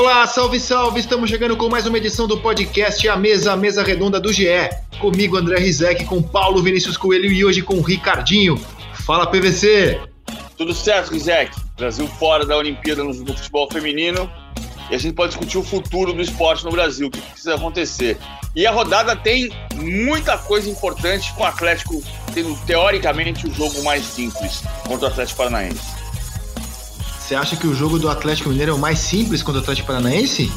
Olá, salve, salve! Estamos chegando com mais uma edição do podcast A Mesa, a Mesa Redonda do GE. Comigo, André Rizek, com Paulo Vinícius Coelho e hoje com Ricardinho. Fala, PVC! Tudo certo, Rizek. Brasil fora da Olimpíada no futebol feminino. E a gente pode discutir o futuro do esporte no Brasil, o que precisa acontecer. E a rodada tem muita coisa importante com o Atlético tendo, teoricamente, o jogo mais simples contra o Atlético Paranaense. Você acha que o jogo do Atlético Mineiro é o mais simples contra o Atlético Paranaense?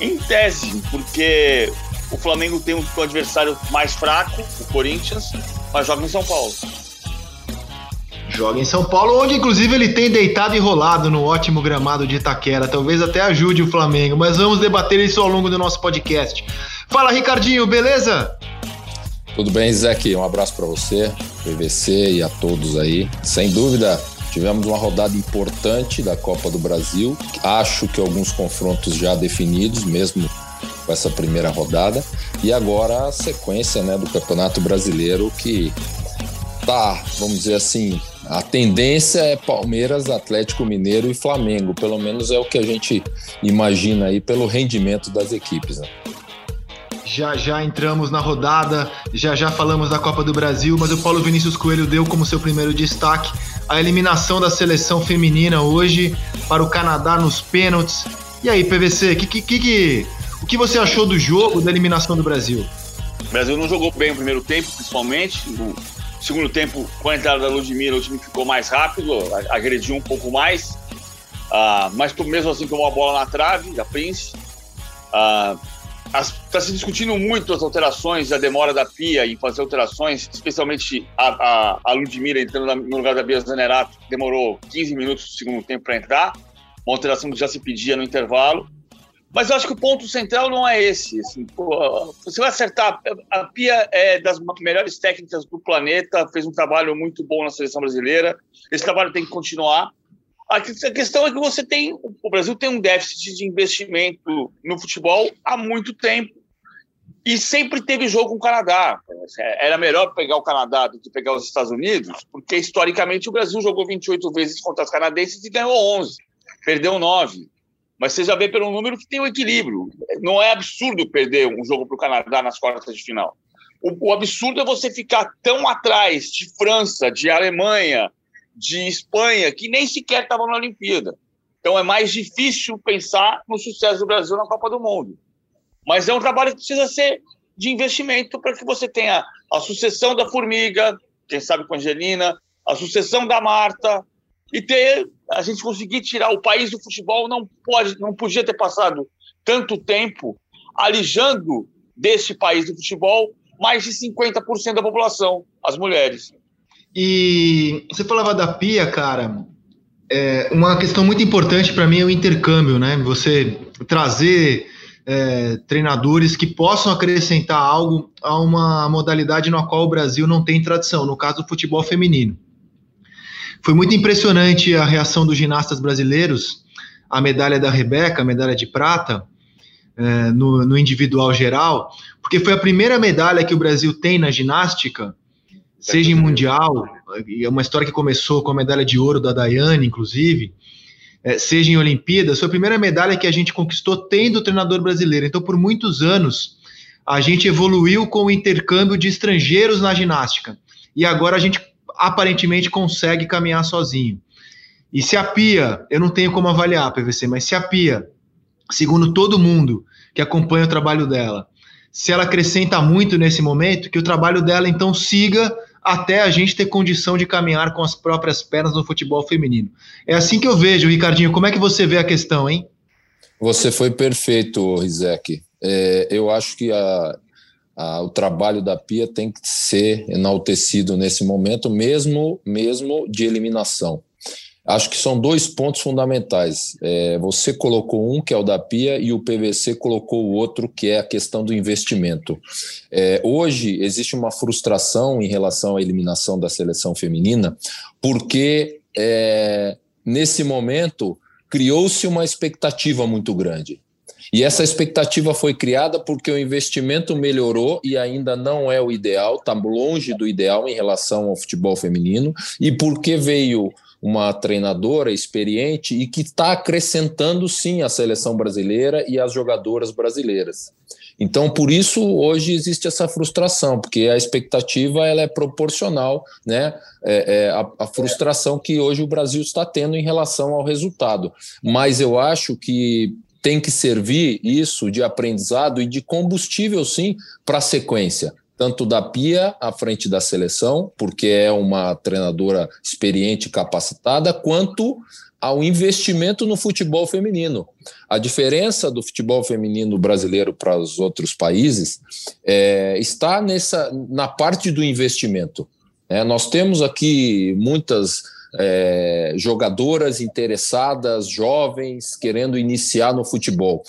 Em tese, porque o Flamengo tem um adversário mais fraco, o Corinthians, mas joga em São Paulo. Joga em São Paulo, onde inclusive ele tem deitado e rolado no ótimo gramado de Itaquera. Talvez até ajude o Flamengo, mas vamos debater isso ao longo do nosso podcast. Fala, Ricardinho, beleza? Tudo bem, Zeke? Um abraço para você, PVC e a todos aí. Sem dúvida, Tivemos uma rodada importante da Copa do Brasil. Acho que alguns confrontos já definidos, mesmo com essa primeira rodada. E agora a sequência né, do Campeonato Brasileiro que tá, vamos dizer assim, a tendência é Palmeiras, Atlético Mineiro e Flamengo. Pelo menos é o que a gente imagina aí pelo rendimento das equipes. Né? Já já entramos na rodada, já já falamos da Copa do Brasil, mas o Paulo Vinícius Coelho deu como seu primeiro destaque a eliminação da seleção feminina hoje para o Canadá nos pênaltis. E aí, PVC, que, que, que, o que você achou do jogo, da eliminação do Brasil? O Brasil não jogou bem o primeiro tempo, principalmente. No segundo tempo, com a entrada da Ludmilla, o time ficou mais rápido, agrediu um pouco mais. Uh, mas mesmo assim tomou a bola na trave, da Prince. Uh, Está se discutindo muito as alterações, a demora da Pia em fazer alterações, especialmente a, a, a Ludmilla entrando no lugar da Bia Zanerato, demorou 15 minutos do segundo tempo para entrar, uma alteração que já se pedia no intervalo. Mas eu acho que o ponto central não é esse. Assim, pô, você vai acertar. A Pia é das melhores técnicas do planeta, fez um trabalho muito bom na seleção brasileira. Esse trabalho tem que continuar. A questão é que você tem, o Brasil tem um déficit de investimento no futebol há muito tempo e sempre teve jogo com o Canadá. Era melhor pegar o Canadá do que pegar os Estados Unidos, porque historicamente o Brasil jogou 28 vezes contra os canadenses e ganhou 11, perdeu 9. Mas você já vê pelo número que tem o um equilíbrio. Não é absurdo perder um jogo para o Canadá nas quartas de final. O, o absurdo é você ficar tão atrás de França, de Alemanha, de Espanha que nem sequer estavam na Olimpíada. Então é mais difícil pensar no sucesso do Brasil na Copa do Mundo. Mas é um trabalho que precisa ser de investimento para que você tenha a sucessão da Formiga, quem sabe com a Angelina, a sucessão da Marta e ter a gente conseguir tirar o país do futebol não pode, não podia ter passado tanto tempo alijando desse país do futebol mais de 50% da população, as mulheres. E você falava da pia, cara. É, uma questão muito importante para mim é o intercâmbio, né? Você trazer é, treinadores que possam acrescentar algo a uma modalidade na qual o Brasil não tem tradição, no caso do futebol feminino. Foi muito impressionante a reação dos ginastas brasileiros, a medalha da Rebeca, a medalha de prata, é, no, no individual geral, porque foi a primeira medalha que o Brasil tem na ginástica seja em Mundial, é uma história que começou com a medalha de ouro da Daiane, inclusive, é, seja em Olimpíadas, foi a primeira medalha que a gente conquistou tendo o treinador brasileiro. Então, por muitos anos, a gente evoluiu com o intercâmbio de estrangeiros na ginástica. E agora a gente aparentemente consegue caminhar sozinho. E se a Pia, eu não tenho como avaliar, PVC, mas se a Pia, segundo todo mundo que acompanha o trabalho dela, se ela acrescenta muito nesse momento, que o trabalho dela então siga até a gente ter condição de caminhar com as próprias pernas no futebol feminino. É assim que eu vejo, Ricardinho. Como é que você vê a questão, hein? Você foi perfeito, Rizek. É, eu acho que a, a, o trabalho da Pia tem que ser enaltecido nesse momento, mesmo, mesmo de eliminação. Acho que são dois pontos fundamentais. É, você colocou um, que é o da Pia, e o PVC colocou o outro, que é a questão do investimento. É, hoje existe uma frustração em relação à eliminação da seleção feminina, porque é, nesse momento criou-se uma expectativa muito grande. E essa expectativa foi criada porque o investimento melhorou e ainda não é o ideal, está longe do ideal em relação ao futebol feminino, e porque veio uma treinadora experiente e que está acrescentando sim a seleção brasileira e as jogadoras brasileiras. Então, por isso, hoje existe essa frustração, porque a expectativa ela é proporcional né, é, é, a, a frustração que hoje o Brasil está tendo em relação ao resultado. Mas eu acho que tem que servir isso de aprendizado e de combustível, sim, para a sequência tanto da Pia à frente da seleção, porque é uma treinadora experiente e capacitada, quanto ao investimento no futebol feminino. A diferença do futebol feminino brasileiro para os outros países é, está nessa na parte do investimento. É, nós temos aqui muitas é, jogadoras interessadas, jovens, querendo iniciar no futebol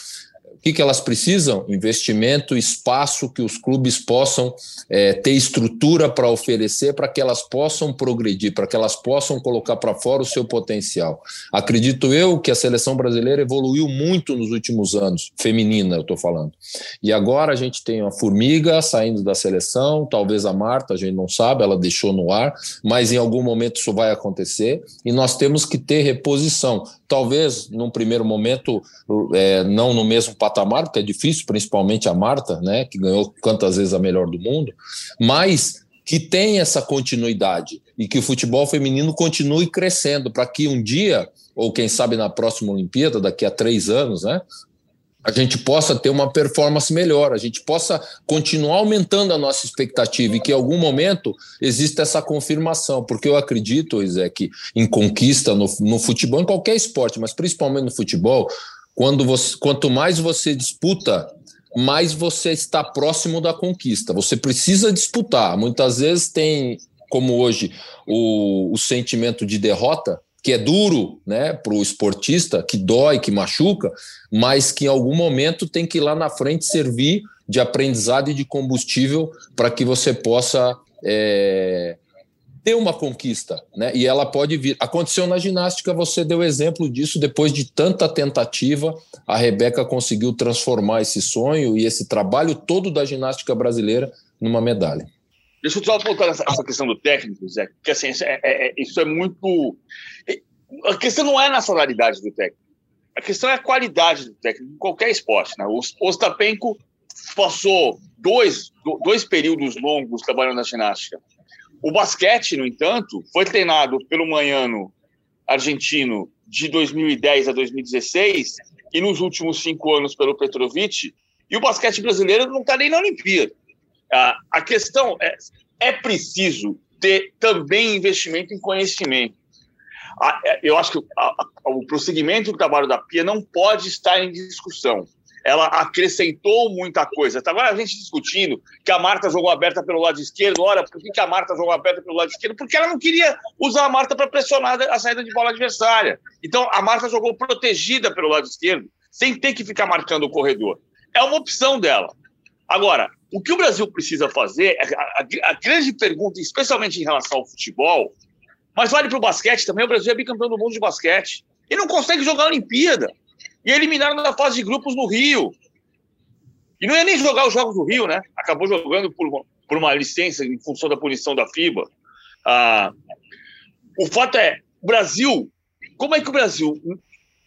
que, que elas precisam? Investimento, espaço que os clubes possam é, ter estrutura para oferecer, para que elas possam progredir, para que elas possam colocar para fora o seu potencial. Acredito eu que a seleção brasileira evoluiu muito nos últimos anos, feminina, eu estou falando. E agora a gente tem a Formiga saindo da seleção, talvez a Marta, a gente não sabe, ela deixou no ar, mas em algum momento isso vai acontecer e nós temos que ter reposição. Talvez num primeiro momento, é, não no mesmo patamar porque é difícil, principalmente a Marta, né, que ganhou quantas vezes a melhor do mundo, mas que tem essa continuidade e que o futebol feminino continue crescendo para que um dia, ou quem sabe na próxima Olimpíada, daqui a três anos, né, a gente possa ter uma performance melhor, a gente possa continuar aumentando a nossa expectativa e que em algum momento exista essa confirmação, porque eu acredito, que em conquista no, no futebol, em qualquer esporte, mas principalmente no futebol, quando você, quanto mais você disputa, mais você está próximo da conquista. Você precisa disputar. Muitas vezes tem, como hoje, o, o sentimento de derrota, que é duro né, para o esportista, que dói, que machuca, mas que em algum momento tem que ir lá na frente servir de aprendizado e de combustível para que você possa é, ter uma conquista, né? E ela pode vir. Aconteceu na ginástica, você deu exemplo disso, depois de tanta tentativa, a Rebeca conseguiu transformar esse sonho e esse trabalho todo da ginástica brasileira numa medalha. Deixa eu só voltar nessa essa questão do técnico, Zé, porque assim, é, é, é, isso é muito. A questão não é a nacionalidade do técnico, a questão é a qualidade do técnico em qualquer esporte. Né? O Ostapenko passou dois, dois períodos longos trabalhando na ginástica o basquete, no entanto, foi treinado pelo manhano argentino de 2010 a 2016 e nos últimos cinco anos pelo Petrovic, e o basquete brasileiro não está nem na Olimpíada. A questão é, é preciso ter também investimento em conhecimento. É, eu acho que o prosseguimento do trabalho da PIA não pode estar em discussão ela acrescentou muita coisa. Tá agora a gente discutindo que a Marta jogou aberta pelo lado esquerdo. Ora, por que a Marta jogou aberta pelo lado esquerdo? Porque ela não queria usar a Marta para pressionar a saída de bola adversária. Então a Marta jogou protegida pelo lado esquerdo, sem ter que ficar marcando o corredor. É uma opção dela. Agora, o que o Brasil precisa fazer, é a, a, a grande pergunta, especialmente em relação ao futebol, mas vale para o basquete também, o Brasil é bicampeão do mundo de basquete. E não consegue jogar a Olimpíada. E eliminaram na fase de grupos no Rio. E não ia nem jogar os jogos do Rio, né? Acabou jogando por uma, por uma licença em função da punição da FIBA. Ah, o fato é, o Brasil, como é que o Brasil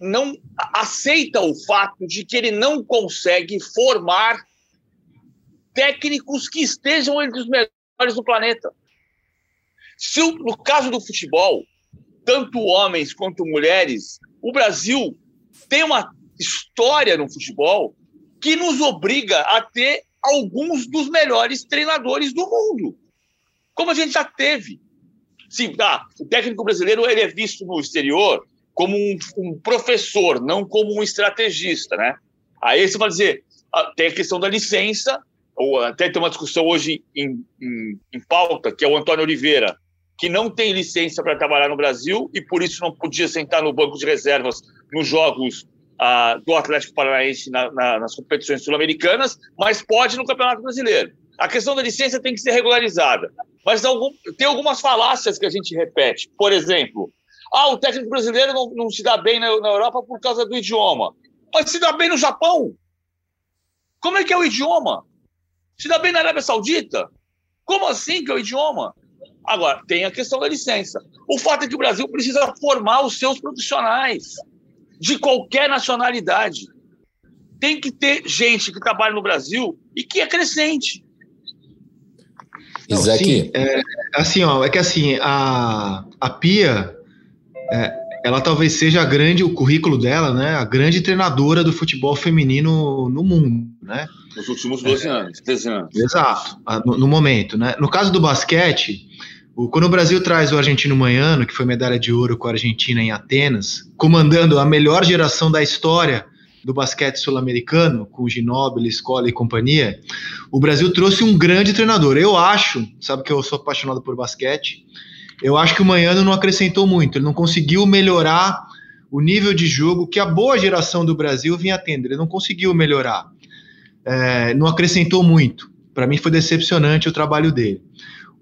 não aceita o fato de que ele não consegue formar técnicos que estejam entre os melhores do planeta? Se no caso do futebol, tanto homens quanto mulheres, o Brasil tem uma história no futebol que nos obriga a ter alguns dos melhores treinadores do mundo, como a gente já teve. Sim, tá, o técnico brasileiro ele é visto no exterior como um, um professor, não como um estrategista, né? Aí você vai dizer, ah, tem a questão da licença, ou até tem uma discussão hoje em, em, em pauta, que é o Antônio Oliveira, que não tem licença para trabalhar no Brasil e por isso não podia sentar no banco de reservas nos jogos ah, do Atlético Paranaense na, na, nas competições sul-americanas, mas pode no Campeonato Brasileiro. A questão da licença tem que ser regularizada. Mas algum, tem algumas falácias que a gente repete. Por exemplo, ah, o técnico brasileiro não, não se dá bem na, na Europa por causa do idioma. Mas se dá bem no Japão. Como é que é o idioma? Se dá bem na Arábia Saudita? Como assim que é o idioma? Agora, tem a questão da licença. O fato é que o Brasil precisa formar os seus profissionais de qualquer nacionalidade. Tem que ter gente que trabalha no Brasil e que é crescente. Não, sim, é, assim, ó, é que assim, a, a Pia, é, ela talvez seja a grande, o currículo dela, né, a grande treinadora do futebol feminino no mundo, né? Nos últimos 12 é, anos, 13 anos. Exato, no, no, momento, né? No caso do basquete, o, quando o Brasil traz o argentino Manhano, que foi medalha de ouro com a Argentina em Atenas, comandando a melhor geração da história do basquete sul-americano, com Ginóbili, Escola e companhia, o Brasil trouxe um grande treinador. Eu acho, sabe que eu sou apaixonado por basquete, eu acho que o Manhano não acrescentou muito, ele não conseguiu melhorar o nível de jogo que a boa geração do Brasil vinha tendo, ele não conseguiu melhorar, é, não acrescentou muito. Para mim foi decepcionante o trabalho dele.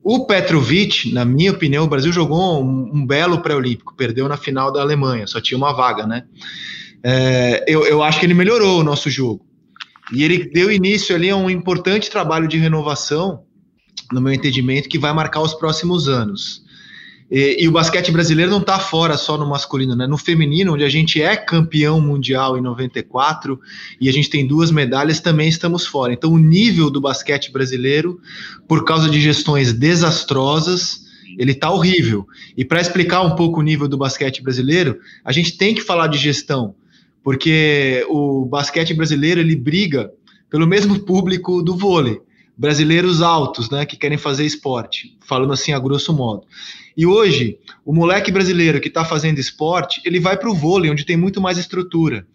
O Petrovic, na minha opinião, o Brasil jogou um, um belo pré-olímpico, perdeu na final da Alemanha, só tinha uma vaga, né? É, eu, eu acho que ele melhorou o nosso jogo. E ele deu início ali a um importante trabalho de renovação, no meu entendimento, que vai marcar os próximos anos. E, e, o basquete brasileiro não está fora só no masculino, né? No feminino, onde a gente é campeão mundial em 94 e a gente tem duas medalhas, também estamos fora. Então, o nível do basquete brasileiro, por causa de gestões desastrosas, ele está horrível. E para explicar um pouco o nível do basquete brasileiro, a gente tem que falar de gestão, porque o basquete brasileiro ele briga pelo mesmo público do vôlei brasileiros altos, né, que querem fazer esporte, falando assim a grosso modo. E hoje, o moleque brasileiro que está fazendo esporte, ele vai para o vôlei, onde tem muito mais estrutura.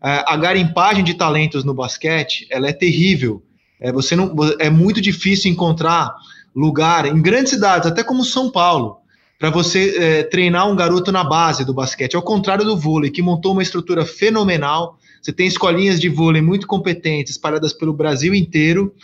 A garimpagem de talentos no basquete, ela é terrível. É, você não, é muito difícil encontrar lugar em grandes cidades, até como São Paulo, para você é, treinar um garoto na base do basquete. Ao contrário do vôlei, que montou uma estrutura fenomenal, você tem escolinhas de vôlei muito competentes espalhadas pelo Brasil inteiro,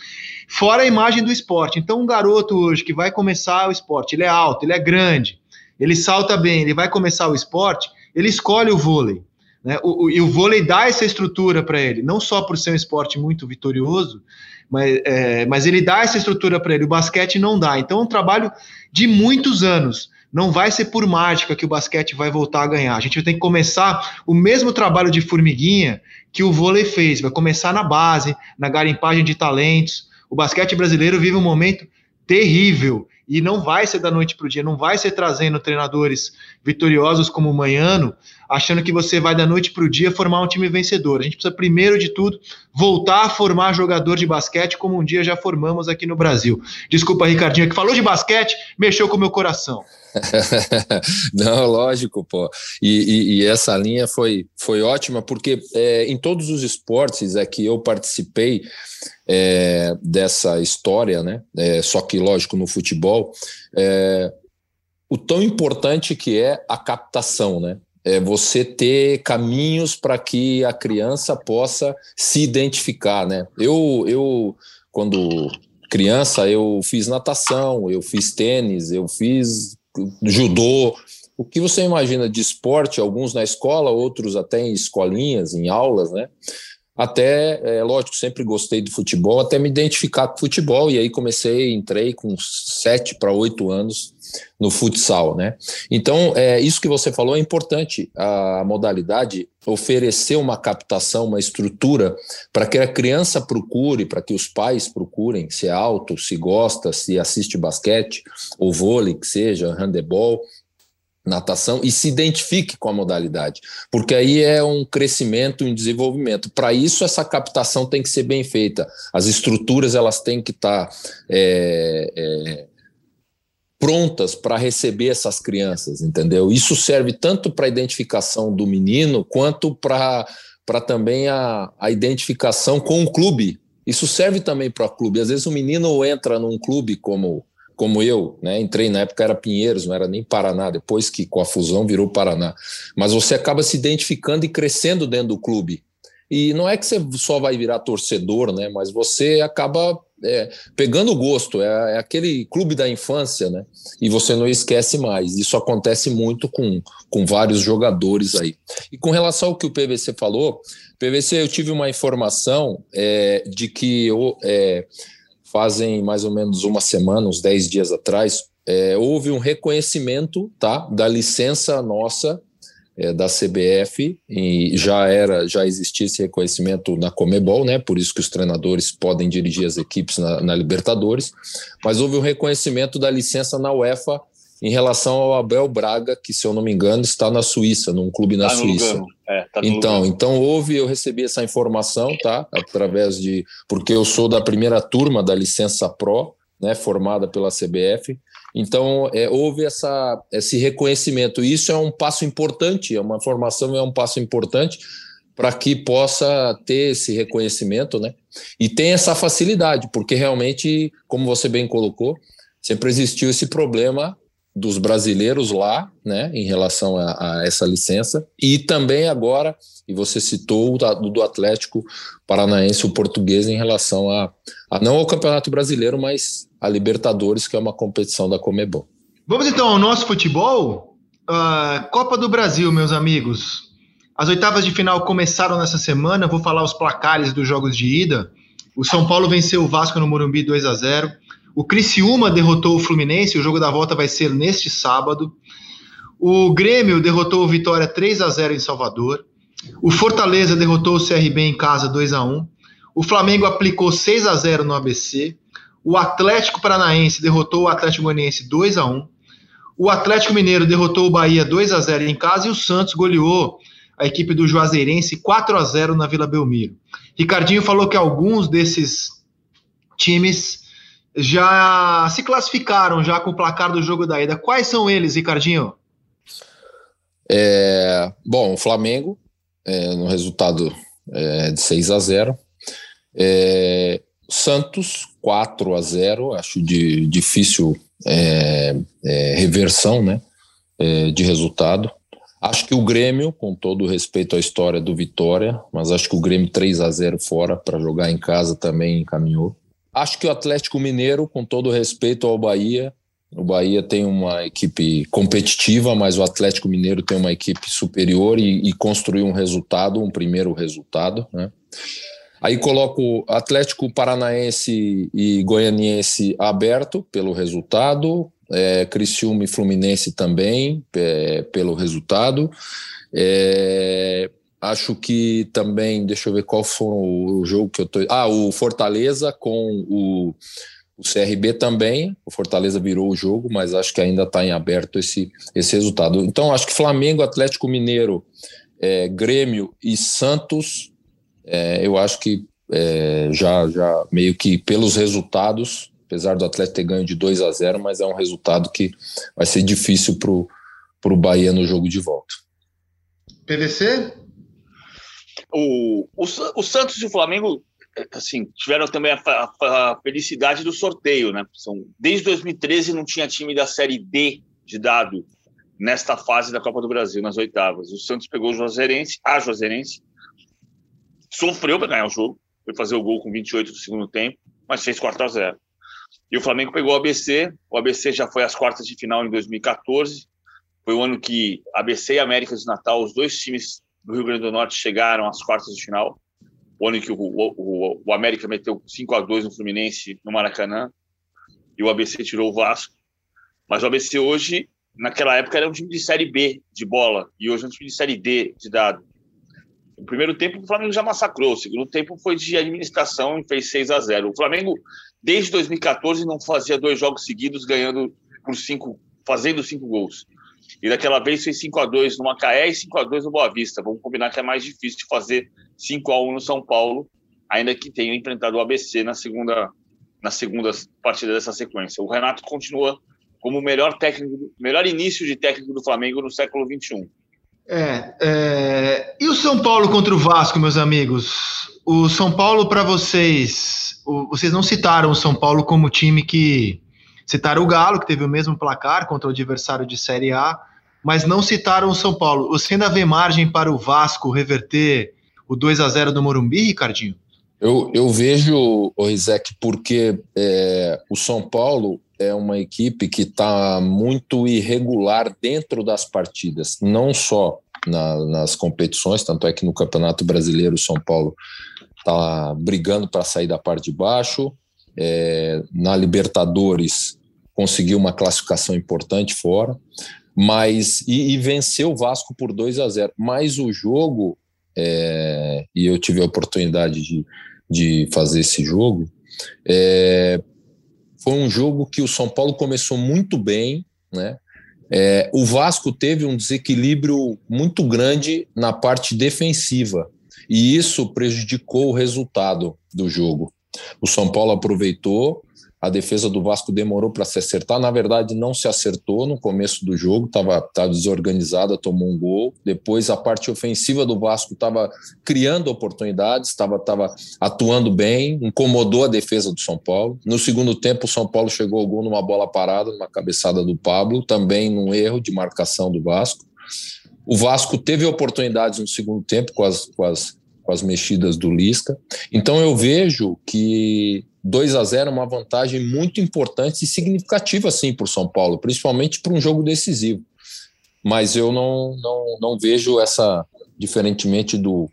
fora a imagem do esporte. Então, um garoto hoje que vai começar o esporte, ele é alto, ele é grande, ele salta bem, ele vai começar o esporte, ele escolhe o vôlei. Né? O, o, e o vôlei dá essa estrutura para ele, não só por ser um esporte muito vitorioso, mas, é, mas ele dá essa estrutura para ele. O basquete não dá. Então, é um trabalho de muitos anos não vai ser por mágica que o basquete vai voltar a ganhar. A gente tem que começar o mesmo trabalho de formiguinha que o vôlei fez. Vai começar na base, na garimpagem de talentos. O basquete brasileiro vive um momento terrível e não vai ser da noite para o dia, não vai ser trazendo treinadores vitoriosos como o Manhano, achando que você vai da noite para o dia formar um time vencedor. A gente precisa, primeiro de tudo, voltar a formar jogador de basquete como um dia já formamos aqui no Brasil. Desculpa, Ricardinho, que falou de basquete, mexeu com o meu coração. Não, lógico, pô. E, e, e, essa linha foi, foi ótima, porque é, em todos os esportes é que eu participei é, dessa história, né? É, só que, lógico, no futebol, é, o tão importante que é a captação, né? É você ter caminhos para que a criança possa se identificar, né? Eu, eu quando criança, eu fiz natação, eu fiz tênis, eu fiz judô. O que você imagina de esporte, alguns na escola, outros até em escolinhas, em aulas, né? Até, é, lógico, sempre gostei de futebol, até me identificar com futebol, e aí comecei, entrei com sete para oito anos no futsal, né? Então, é, isso que você falou é importante, a modalidade oferecer uma captação, uma estrutura para que a criança procure, para que os pais procurem, se é alto, se gosta, se assiste basquete ou vôlei, que seja, handebol, natação e se identifique com a modalidade, porque aí é um crescimento um desenvolvimento. Para isso, essa captação tem que ser bem feita. As estruturas elas têm que estar tá, é, é, prontas para receber essas crianças, entendeu? Isso serve tanto para a identificação do menino quanto para para também a, a identificação com o clube. Isso serve também para o clube. Às vezes o menino entra num clube como como eu, né? Entrei na época era Pinheiros, não era nem Paraná, depois que com a fusão virou Paraná. Mas você acaba se identificando e crescendo dentro do clube. E não é que você só vai virar torcedor, né? Mas você acaba é, pegando gosto, é, é, aquele clube da infância, né? E você não esquece mais. Isso acontece muito com, com vários jogadores aí. E com relação ao que o PVC falou, PVC, eu tive uma informação é, de que eu, fazem mais ou menos uma semana, uns 10 dias atrás, é, houve um reconhecimento tá, da licença nossa é, da CBF e já era já existia esse reconhecimento na Comebol, né? Por isso que os treinadores podem dirigir as equipes na, na Libertadores, mas houve um reconhecimento da licença na UEFA em relação ao Abel Braga, que se eu não me engano está na Suíça, num clube na tá Suíça. É, tá então, então houve, eu recebi essa informação, tá? Através de porque eu sou da primeira turma da licença Pro, né? Formada pela CBF. Então, é, houve essa, esse reconhecimento. Isso é um passo importante, é uma formação, é um passo importante para que possa ter esse reconhecimento, né? E tem essa facilidade, porque realmente, como você bem colocou, sempre existiu esse problema dos brasileiros lá, né, em relação a, a, essa licença, e também agora, e você citou o do Atlético Paranaense, o português, em relação a, a não ao Campeonato Brasileiro, mas a Libertadores, que é uma competição da Comebol. Vamos então ao nosso futebol? Uh, Copa do Brasil, meus amigos. As oitavas de final começaram nessa semana, vou falar os placares dos jogos de ida. O São Paulo venceu o Vasco no Morumbi 2 a 0 o Criciúma derrotou o Fluminense, o jogo da volta vai ser neste sábado. O Grêmio derrotou o Vitória 3 a 0 em Salvador. O Fortaleza derrotou o CRB em casa 2 a 1. O Flamengo aplicou 6 a 0 no ABC. O Atlético Paranaense derrotou o Atlético Goianiense 2 a 1. O Atlético Mineiro derrotou o Bahia 2 a 0 em casa e o Santos goleou a equipe do Juazeirense 4 a 0 na Vila Belmiro. Ricardinho falou que alguns desses times já se classificaram já com o placar do jogo da ida. Quais são eles, Ricardinho? É, bom, o Flamengo, é, no resultado é, de 6 a 0 é, Santos, 4 a 0 acho de difícil é, é, reversão né, de resultado. Acho que o Grêmio, com todo respeito à história do Vitória, mas acho que o Grêmio 3 a 0 fora para jogar em casa também encaminhou. Acho que o Atlético Mineiro, com todo respeito ao Bahia, o Bahia tem uma equipe competitiva, mas o Atlético Mineiro tem uma equipe superior e, e construiu um resultado, um primeiro resultado. Né? Aí coloco Atlético Paranaense e Goianiense aberto pelo resultado, é, Criciúma e Fluminense também é, pelo resultado. É, Acho que também, deixa eu ver qual foi o jogo que eu tô. Ah, o Fortaleza com o, o CRB também. O Fortaleza virou o jogo, mas acho que ainda está em aberto esse, esse resultado. Então, acho que Flamengo, Atlético Mineiro, é, Grêmio e Santos, é, eu acho que é, já, já meio que pelos resultados, apesar do Atlético ter ganho de 2 a 0, mas é um resultado que vai ser difícil para o Bahia no jogo de volta. PVC? O, o, o Santos e o Flamengo assim, tiveram também a, a, a, felicidade do sorteio, né? São, desde 2013 não tinha time da Série D de dado nesta fase da Copa do Brasil, nas oitavas. O Santos pegou o Juazeirense, a Juazeirense, sofreu para ganhar o jogo, foi fazer o gol com 28 do segundo tempo, mas fez 4 a 0. E o Flamengo pegou o ABC, o ABC já foi às quartas de final em 2014, foi o ano que ABC e América de Natal, os dois times do Rio Grande do Norte chegaram às quartas de final. O ano em que o, o, o América meteu 5 a 2 no Fluminense, no Maracanã, e o ABC tirou o Vasco. Mas o ABC hoje, naquela época, era um time de Série B de bola, e hoje é um time de Série D de dado. No primeiro tempo, o Flamengo já massacrou. O segundo tempo foi de administração e fez 6 a 0 O Flamengo, desde 2014, não fazia dois jogos seguidos ganhando por cinco, fazendo cinco gols. E daquela vez fez 5 a 2 no Macaé e 5 a 2 no Boa Vista. Vamos combinar que é mais difícil de fazer 5 a 1 no São Paulo, ainda que tenha enfrentado o ABC na segunda, na segunda partida dessa sequência. O Renato continua como o melhor técnico, melhor início de técnico do Flamengo no século XXI. É, é, e o São Paulo contra o Vasco, meus amigos? O São Paulo, para vocês, o, vocês não citaram o São Paulo como time que Citaram o Galo, que teve o mesmo placar contra o adversário de Série A, mas não citaram o São Paulo. Você ainda vê margem para o Vasco reverter o 2 a 0 do Morumbi, Ricardinho? Eu, eu vejo, Rizek, porque é, o São Paulo é uma equipe que está muito irregular dentro das partidas, não só na, nas competições, tanto é que no Campeonato Brasileiro o São Paulo está brigando para sair da parte de baixo, é, na Libertadores conseguiu uma classificação importante fora, mas e, e venceu o Vasco por 2 a 0. Mas o jogo, é, e eu tive a oportunidade de, de fazer esse jogo, é, foi um jogo que o São Paulo começou muito bem, né? É, o Vasco teve um desequilíbrio muito grande na parte defensiva e isso prejudicou o resultado do jogo. O São Paulo aproveitou, a defesa do Vasco demorou para se acertar. Na verdade, não se acertou no começo do jogo, estava desorganizada, tomou um gol. Depois, a parte ofensiva do Vasco estava criando oportunidades, estava atuando bem, incomodou a defesa do São Paulo. No segundo tempo, o São Paulo chegou ao gol numa bola parada, numa cabeçada do Pablo, também num erro de marcação do Vasco. O Vasco teve oportunidades no segundo tempo com as, com as, com as mexidas do Lisca. Então eu vejo que 2 a 0 é uma vantagem muito importante e significativa assim para o São Paulo, principalmente para um jogo decisivo. Mas eu não, não, não vejo essa, diferentemente do,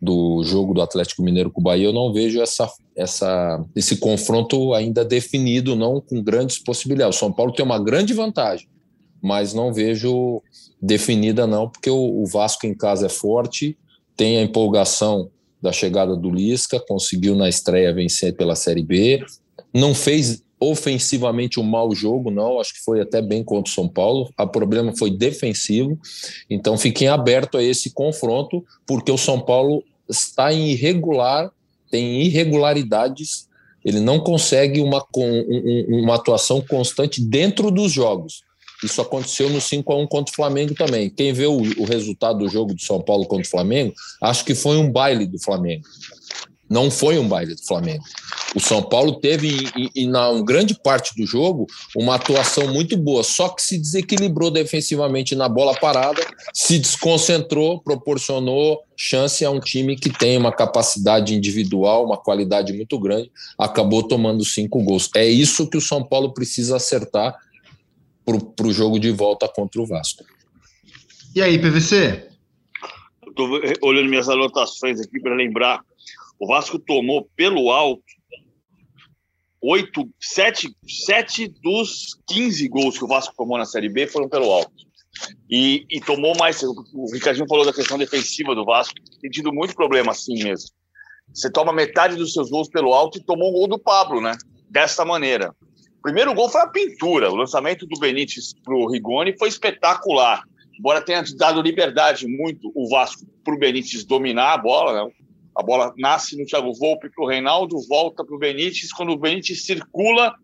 do jogo do Atlético Mineiro com o Bahia, eu não vejo essa, essa, esse confronto ainda definido, não com grandes possibilidades. O São Paulo tem uma grande vantagem, mas não vejo definida não, porque o, o Vasco em casa é forte, tem a empolgação da chegada do Lisca, conseguiu na estreia vencer pela Série B, não fez ofensivamente um mau jogo, não, acho que foi até bem contra o São Paulo, o problema foi defensivo, então fiquem aberto a esse confronto, porque o São Paulo está em irregular, tem irregularidades, ele não consegue uma, uma atuação constante dentro dos jogos. Isso aconteceu no 5 a 1 contra o Flamengo também. Quem vê o, o, resultado do jogo do São Paulo contra o Flamengo, acho que foi um baile do Flamengo. Não foi um baile do Flamengo. O São Paulo teve, e, e grande parte do jogo, uma atuação muito boa, só que se desequilibrou defensivamente na bola parada, se desconcentrou, proporcionou chance a um time que tem uma capacidade individual, uma qualidade muito grande, acabou tomando cinco gols. É isso que o São Paulo precisa acertar para o jogo de volta contra o Vasco. E aí, PVC? Estou olhando minhas anotações aqui para lembrar. O Vasco tomou pelo alto oito, sete, sete dos 15 gols que o Vasco tomou na Série B foram pelo alto. E, e tomou mais. O Ricardinho falou da questão defensiva do Vasco. Tem tido muito problema assim mesmo. Você toma metade dos seus gols pelo alto e tomou um gol do Pablo, né? Dessa maneira. O primeiro gol foi a pintura. O lançamento do Benítez para o Rigoni foi espetacular. Embora tenha dado liberdade muito o Vasco para o Benítez dominar a bola, né? a bola nasce no Thiago Volpe para o Reinaldo, volta para o Benítez. Quando o Benítez circula,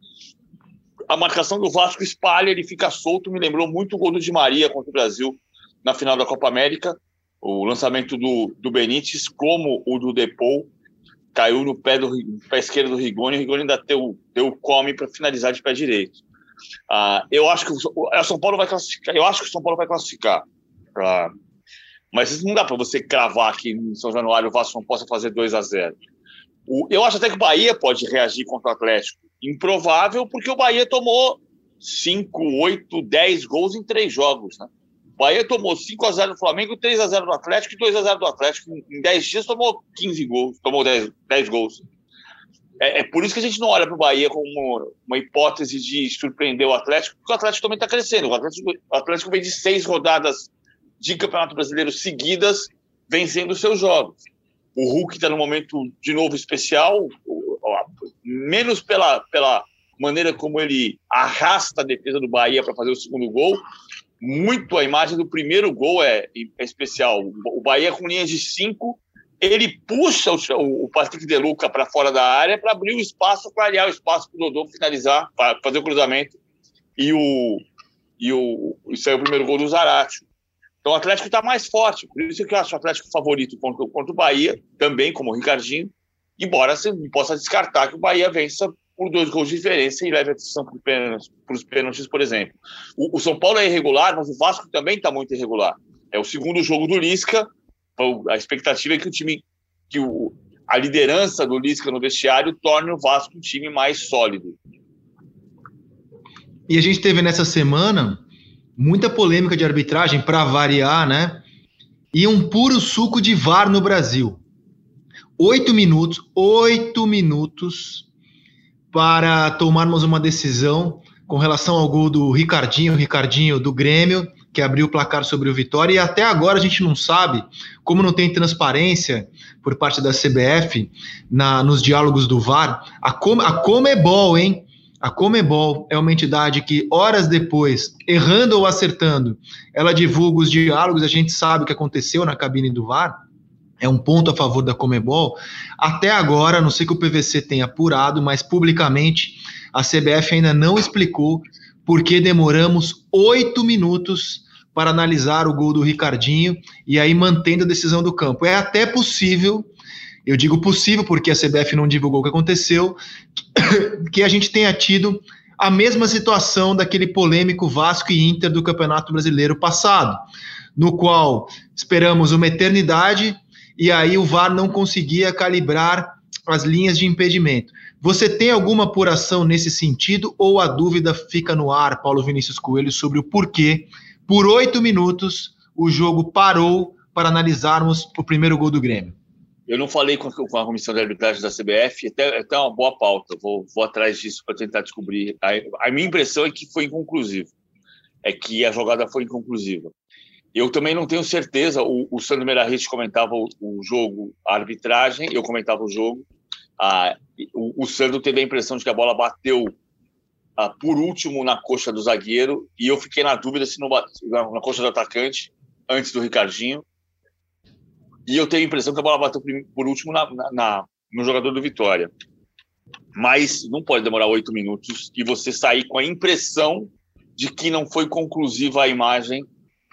a marcação do Vasco espalha, ele fica solto. Me lembrou muito o gol do Di Maria contra o Brasil na final da Copa América. O lançamento do, do Benítez, como o do Depou, caiu no pé, do, pé esquerdo do Rigoni, o Rigoni ainda deu, deu come para finalizar de pé direito. Ah, eu acho que o, São Paulo vai classificar. Eu acho que o São Paulo vai classificar. Ah, mas não dá para você cravar que em São Januário o Vasco não possa fazer 2 a 0 o, Eu acho até que o Bahia pode reagir contra o Atlético. Improvável, porque o Bahia tomou 5, 8, 10 gols em três jogos. Né? Bahia tomou 5 a 0 do Flamengo, 3 a 0 do Atlético e 2 a 0 do Atlético. Em 10 dias tomou 15 gols, tomou 10, 10 gols. É, é, por isso que a gente não olha para o Bahia como uma hipótese de surpreender o Atlético, porque o Atlético também está crescendo. O Atlético, o Atlético vem de seis rodadas de Campeonato Brasileiro seguidas, vencendo seus jogos. O Hulk está num momento de novo especial, menos pela, pela maneira como ele arrasta a defesa do Bahia para fazer o segundo gol, muito a imagem do primeiro gol é, é especial. O Bahia com linhas de cinco, ele puxa o, o Patrick De Luca para fora da área para abrir o espaço, para aliar o espaço para o Dodô finalizar, fazer o cruzamento. E o e o isso é o primeiro gol do Zarate. Então o Atlético está mais forte, por isso que eu acho o Atlético favorito contra, contra o Bahia, também como o Ricardinho, embora você possa descartar que o Bahia vença por dois gols de diferença e leve a decisão para os pênaltis, por exemplo. O, o, São Paulo é irregular, mas o Vasco também está muito irregular. É o segundo jogo do Lisca. Então, a expectativa é que o time, que o, a liderança do Lisca no vestiário torne o Vasco um time mais sólido. E a gente teve nessa semana muita polêmica de arbitragem para variar, né? E um puro suco de VAR no Brasil. Oito minutos, oito minutos para tomarmos uma decisão com relação ao gol do Ricardinho, Ricardinho do Grêmio, que abriu o placar sobre o Vitória, e até agora a gente não sabe, como não tem transparência por parte da CBF na, nos diálogos do VAR, a, Com, a Comebol, hein? A Comebol é uma entidade que, horas depois, errando ou acertando, ela divulga os diálogos, a gente sabe o que aconteceu na cabine do VAR, é um ponto a favor da Comebol. Até agora, não sei que o PVC tenha apurado, mas publicamente a CBF ainda não explicou por que demoramos oito minutos para analisar o gol do Ricardinho e aí mantendo a decisão do campo. É até possível, eu digo possível porque a CBF não divulgou o que aconteceu, que a gente tenha tido a mesma situação daquele polêmico Vasco e Inter do Campeonato Brasileiro passado, no qual esperamos uma eternidade e aí o VAR não conseguia calibrar as linhas de impedimento. Você tem alguma apuração nesse sentido ou a dúvida fica no ar, Paulo Vinícius Coelho, sobre o porquê por oito minutos, o jogo parou para analisarmos o primeiro gol do Grêmio. Eu não falei com a comissão de arbitragem da CBF, até, até uma boa pauta, vou, vou atrás disso para tentar descobrir. A, a, minha impressão é que foi inconclusivo, é que a jogada foi inconclusiva. Eu também não tenho certeza, o, o Sandro Merahit comentava o, o, jogo, a arbitragem, eu comentava o jogo. Ah, o, o Sandro teve a impressão de que a bola bateu ah, por último na coxa do zagueiro e eu fiquei na dúvida se não bateu na coxa do atacante antes do Ricardinho. E eu tenho a impressão que a bola bateu por último na, na, na no jogador do Vitória. Mas não pode demorar oito minutos e você sair com a impressão de que não foi conclusiva a imagem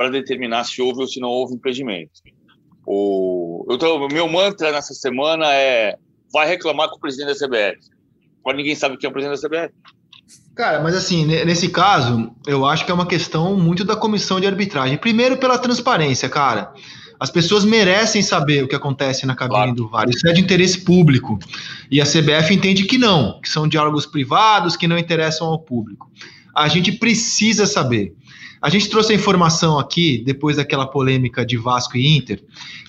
para determinar se houve ou se não houve impedimento. O eu meu mantra nessa semana é vai reclamar com o presidente da CBF. Agora ninguém sabe quem é o presidente da CBF. Cara, mas assim, nesse caso, eu acho que é uma questão muito da comissão de arbitragem. Primeiro, pela transparência, cara. As pessoas merecem saber o que acontece na cabine claro. do VAR. Isso é de interesse público. E a CBF entende que não, que são diálogos privados que não interessam ao público. A gente precisa saber. A gente trouxe a informação aqui, depois daquela polêmica de Vasco e Inter,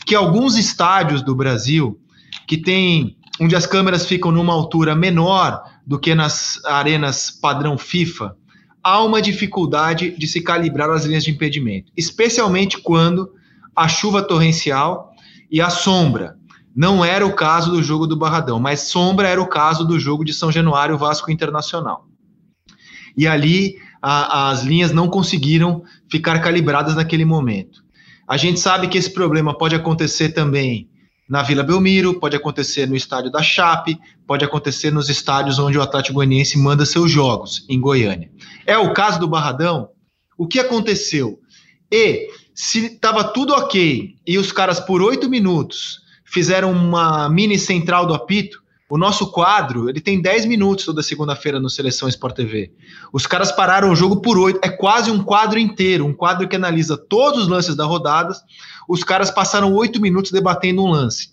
que alguns estádios do Brasil, que tem onde as câmeras ficam numa altura menor do que nas arenas padrão FIFA, há uma dificuldade de se calibrar as linhas de impedimento, especialmente quando a chuva torrencial e a sombra. Não era o caso do jogo do Barradão, mas sombra era o caso do jogo de São Januário Vasco Internacional. E ali a, as linhas não conseguiram ficar calibradas naquele momento. A gente sabe que esse problema pode acontecer também na Vila Belmiro, pode acontecer no estádio da Chape, pode acontecer nos estádios onde o Atlético Goianiense manda seus jogos, em Goiânia. É o caso do Barradão? O que aconteceu? E se estava tudo ok e os caras por oito minutos fizeram uma mini central do apito, o nosso quadro, ele tem 10 minutos toda segunda-feira no Seleção Sport TV. Os caras pararam o jogo por oito, é quase um quadro inteiro, um quadro que analisa todos os lances da rodada. Os caras passaram oito minutos debatendo um lance.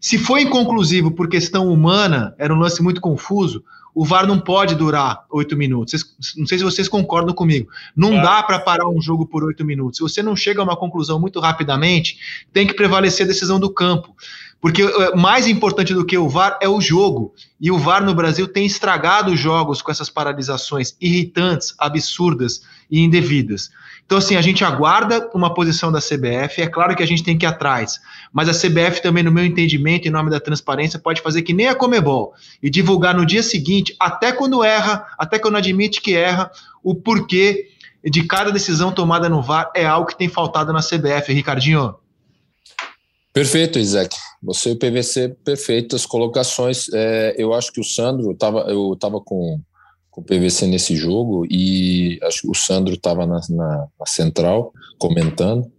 Se foi inconclusivo por questão humana, era um lance muito confuso, o VAR não pode durar oito minutos. Vocês, não sei se vocês concordam comigo. Não é. dá para parar um jogo por oito minutos. Se você não chega a uma conclusão muito rapidamente, tem que prevalecer a decisão do campo. Porque eh, mais importante do que o VAR é o jogo. E o VAR no Brasil tem estragado os jogos com essas paralisações irritantes, absurdas e indevidas. Então, assim, a gente aguarda uma posição da CBF. É claro que a gente tem que ir atrás. Mas a CBF também, no meu entendimento, em nome da transparência, pode fazer que nem a Comebol e divulgar no dia seguinte, até quando erra, até quando admite que erra, o porquê de cada decisão tomada no VAR é algo que tem faltado na CBF, Ricardinho. Perfeito, Isaac. Você e o PVC, perfeitas colocações. É, eu acho que o Sandro, tava, eu estava com, com o PVC nesse jogo e acho que o Sandro estava na, na, na, central comentando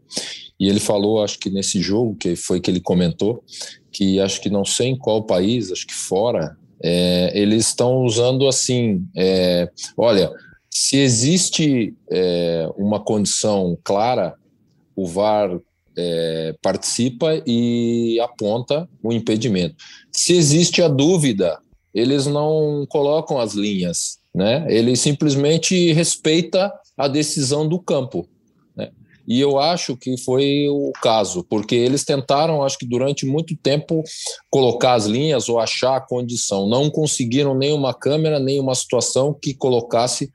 e ele falou, acho que nesse jogo, que foi que ele comentou, que acho que não sei em qual país, acho que fora, é, eles estão usando assim, é, olha, se existe é, uma condição clara, o VAR é, participa e aponta o impedimento. Se existe a dúvida, eles não colocam as linhas, né? Ele simplesmente respeita a decisão do campo. Né? E eu acho que foi o caso, porque eles tentaram, acho que durante muito tempo, colocar as linhas ou achar a condição. Não conseguiram nenhuma câmera, nenhuma situação que colocasse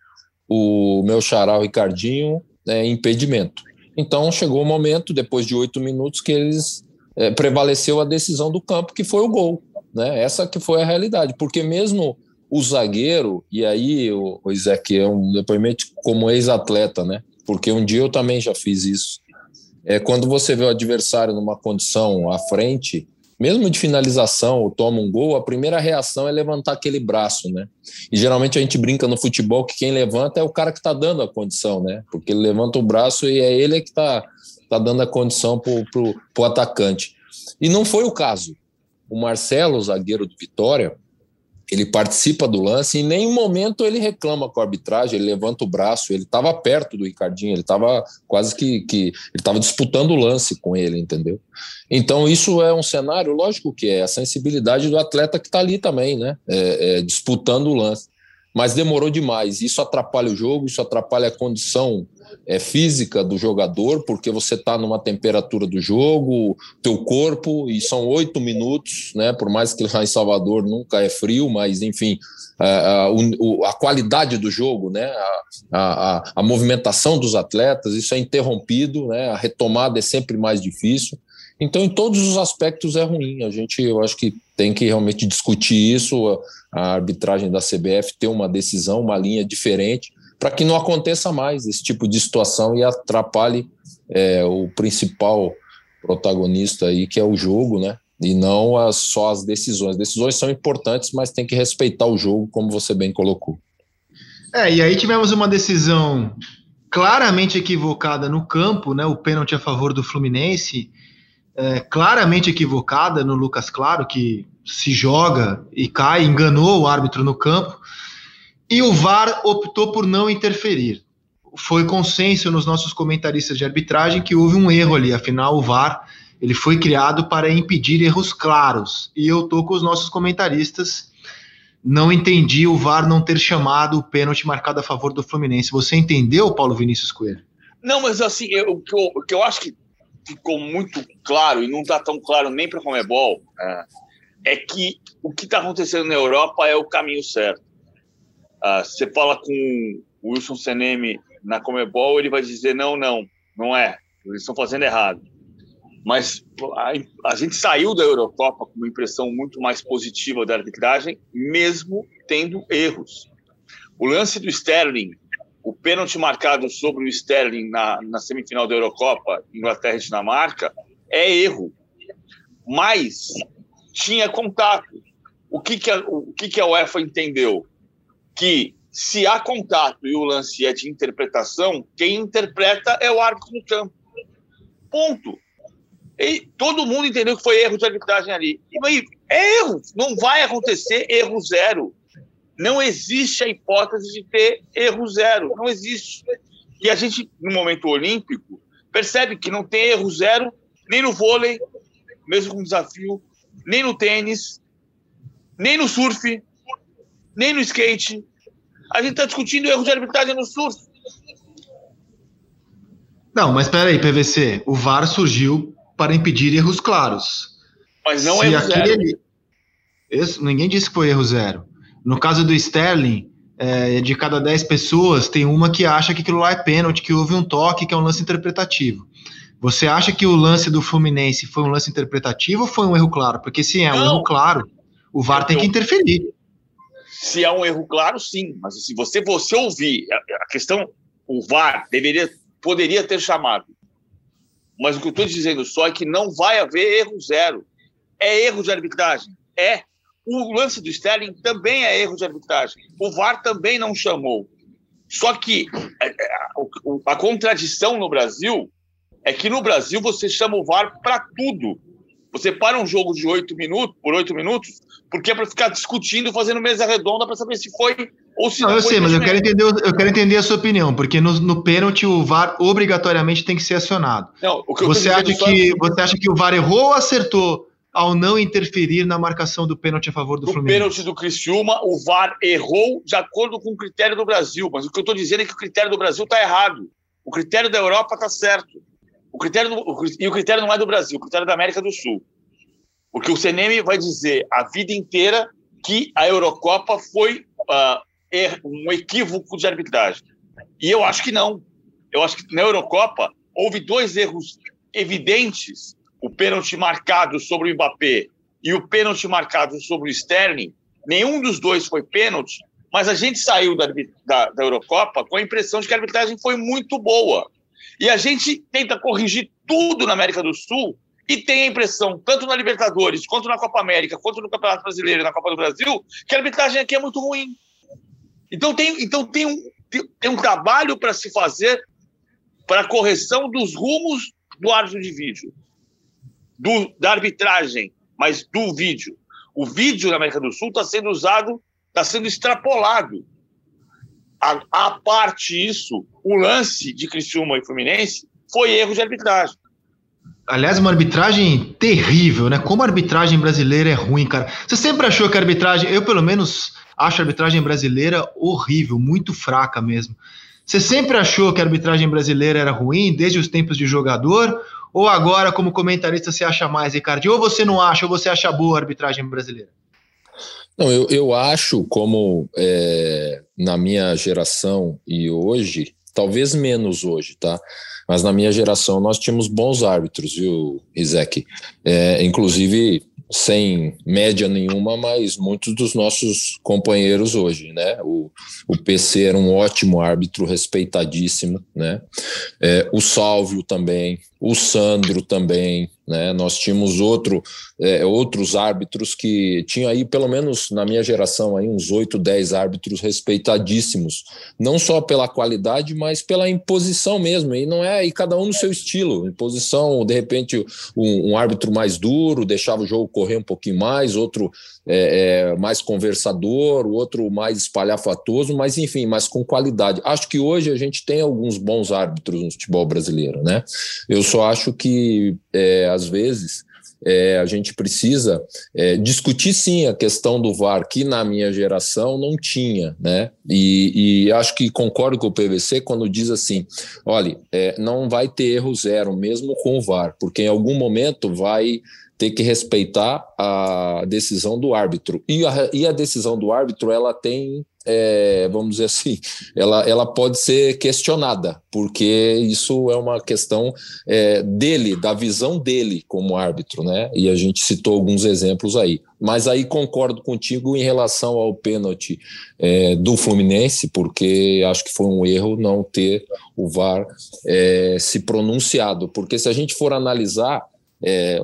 o meu xará, o Ricardinho, é, impedimento. Então chegou o momento, depois de oito minutos, que eles é, prevaleceu a decisão do campo, que foi o gol. Né? Essa que foi a realidade, porque mesmo o zagueiro, e aí o, o Isaac é um depoimento como ex-atleta, né? Porque um dia eu também já fiz isso. É quando você vê o adversário numa condição à frente, mesmo de finalização ou toma um gol, a primeira reação é levantar aquele braço, né? E geralmente a gente brinca no futebol que quem levanta é o cara que está dando a condição, né? Porque ele levanta o braço e é ele que está tá dando a condição para o atacante. E não foi o caso. O Marcelo, zagueiro do Vitória, ele participa do lance e em nenhum momento ele reclama com a arbitragem, ele levanta o braço, ele estava perto do Ricardinho, ele estava quase que, que ele estava disputando o lance com ele, entendeu? Então isso é um cenário, lógico que é a sensibilidade do atleta que está ali também, né? É, é, disputando o lance mas demorou demais. Isso atrapalha o jogo, isso atrapalha a condição é, física do jogador, porque você está numa temperatura do jogo, teu corpo, e são oito minutos, né? Por mais que lá em Salvador nunca é frio, mas enfim, a, a, a qualidade do jogo, né? A, a, movimentação dos atletas, isso é interrompido, né? A retomada é sempre mais difícil. Então, em todos os aspectos é ruim. A gente, eu acho que tem que realmente discutir isso, a arbitragem da CBF ter uma decisão, uma linha diferente, para que não aconteça mais esse tipo de situação e atrapalhe é, o principal protagonista aí, que é o jogo, né? E não as, só as decisões. Decisões são importantes, mas tem que respeitar o jogo, como você bem colocou. É, e aí tivemos uma decisão claramente equivocada no campo, né? O pênalti a favor do Fluminense é, claramente equivocada no Lucas Claro, que se joga e cai, enganou o árbitro no campo, e o VAR optou por não interferir. Foi consenso nos nossos comentaristas de arbitragem que houve um erro ali, afinal o VAR ele foi criado para impedir erros claros. E eu tô com os nossos comentaristas. Não entendi o VAR não ter chamado o pênalti marcado a favor do Fluminense. Você entendeu, Paulo Vinícius Coelho? Não, mas assim, eu, o, que eu, o que eu acho que ficou muito claro, e não está tão claro nem para a Comebol, é, é que o que está acontecendo na Europa é o caminho certo. Ah, você fala com o Wilson Seneme na Comebol, ele vai dizer: não, não, não é, eles estão fazendo errado. Mas a, a gente saiu da Eurocopa com uma impressão muito mais positiva da arbitragem, mesmo tendo erros. O lance do Sterling o pênalti marcado sobre o Sterling na, na semifinal da Eurocopa, Inglaterra e Dinamarca, é erro. Mas tinha contato. O que, que, a, o que, que a UEFA entendeu? Que se há contato e o lance é de interpretação, quem interpreta é o árbitro no campo. Ponto. E todo mundo entendeu que foi erro de arbitragem ali. E é erro. Não vai acontecer erro zero. Não existe a hipótese de ter erro zero. Não existe. E a gente, no momento olímpico, percebe que não tem erro zero nem no vôlei, mesmo com desafio, nem no tênis, nem no surf, nem no skate. A gente está discutindo erro de arbitragem no surf. Não, mas espera aí, PVC. O VAR surgiu para impedir erros claros. Mas não é erro aquele... zero. Esse, ninguém disse que foi erro zero. No caso do Sterling, é, de cada 10 pessoas, tem uma que acha que aquilo lá é pênalti, que houve um toque, que é um lance interpretativo. Você acha que o lance do Fluminense foi um lance interpretativo ou foi um erro claro? Porque se é um erro claro, o VAR tem que interferir. Se é um erro claro, sim. Mas se você, você ouvir a, questão, o VAR deveria, poderia ter chamado. Mas o que eu estou dizendo só é que não vai haver erro zero. É erro de arbitragem? É. O lance do Sterling também é erro de arbitragem. O VAR também não chamou. Só que é, é, a, contradição no Brasil é que no Brasil você chama o VAR para tudo. Você para um jogo de oito minutos, por oito minutos, porque é para ficar discutindo, fazendo mesa redonda para saber se foi ou se não. não eu sei, mas eu quero, entender, eu quero entender a sua opinião, porque no, no pênalti o VAR obrigatoriamente tem que ser acionado. Não, você, acha que, você acha que o VAR errou ou acertou ao não interferir na marcação do pênalti a favor do no Fluminense? pênalti do Criciúma, o VAR errou de acordo com o critério do Brasil, mas o que eu estou dizendo é que o critério do Brasil está errado. O critério da Europa está certo. O critério do, o, e o critério não é do Brasil, o critério é da América do Sul. Porque o CNM vai dizer a vida inteira que a Eurocopa foi uh, um equívoco de arbitragem. E eu acho que não. Eu acho que na Eurocopa houve dois erros evidentes: o pênalti marcado sobre o Mbappé e o pênalti marcado sobre o Sterling. Nenhum dos dois foi pênalti, mas a gente saiu da, da, da Eurocopa com a impressão de que a arbitragem foi muito boa. E a gente tenta corrigir tudo na América do Sul e tem a impressão, tanto na Libertadores, quanto na Copa América, quanto no Campeonato Brasileiro e na Copa do Brasil, que a arbitragem aqui é muito ruim. Então tem, então tem, um, tem um trabalho para se fazer para a correção dos rumos do árbitro de vídeo, do, da arbitragem, mas do vídeo. O vídeo na América do Sul está sendo usado, está sendo extrapolado. A, a parte isso, o lance de Criciúma e Fluminense foi erro de arbitragem. Aliás, uma arbitragem terrível, né? Como a arbitragem brasileira é ruim, cara. Você sempre achou que a arbitragem, eu pelo menos acho a arbitragem brasileira horrível, muito fraca mesmo. Você sempre achou que a arbitragem brasileira era ruim, desde os tempos de jogador, ou agora, como comentarista, você acha mais, Ricardo? Ou você não acha, ou você acha boa a arbitragem brasileira? Não, eu, eu acho como é, na minha geração e hoje, talvez menos hoje, tá? Mas na minha geração nós tínhamos bons árbitros, viu, Isaac? É, inclusive sem média nenhuma, mas muitos dos nossos companheiros hoje, né? O, o PC era um ótimo árbitro, respeitadíssimo, né? É, o Sálvio também, o Sandro também, né? Nós tínhamos outro, é, outros árbitros que tinha aí, pelo menos na minha geração, aí uns 8, 10 árbitros respeitadíssimos, não só pela qualidade, mas pela imposição mesmo, e não é, e cada um no seu estilo, imposição, de repente um, um árbitro mais duro, deixava o jogo correr um pouquinho mais, outro é, é, mais conversador, outro mais espalhafatoso, mas enfim, mas com qualidade. Acho que hoje a gente tem alguns bons árbitros no futebol brasileiro, né? Eu só acho que é, às vezes é, a gente precisa é, discutir sim a questão do VAR, que na minha geração não tinha, né? E, e acho que concordo com o PVC quando diz assim: olha, é, não vai ter erro zero, mesmo com o VAR, porque em algum momento vai ter que respeitar a decisão do árbitro. E a, e a decisão do árbitro, ela tem, é, vamos dizer assim, ela, ela pode ser questionada, porque isso é uma questão é, dele, da visão dele como árbitro, né? E a gente citou alguns exemplos aí. Mas aí concordo contigo em relação ao pênalti é, do Fluminense, porque acho que foi um erro não ter o VAR é, se pronunciado, porque se a gente for analisar, é,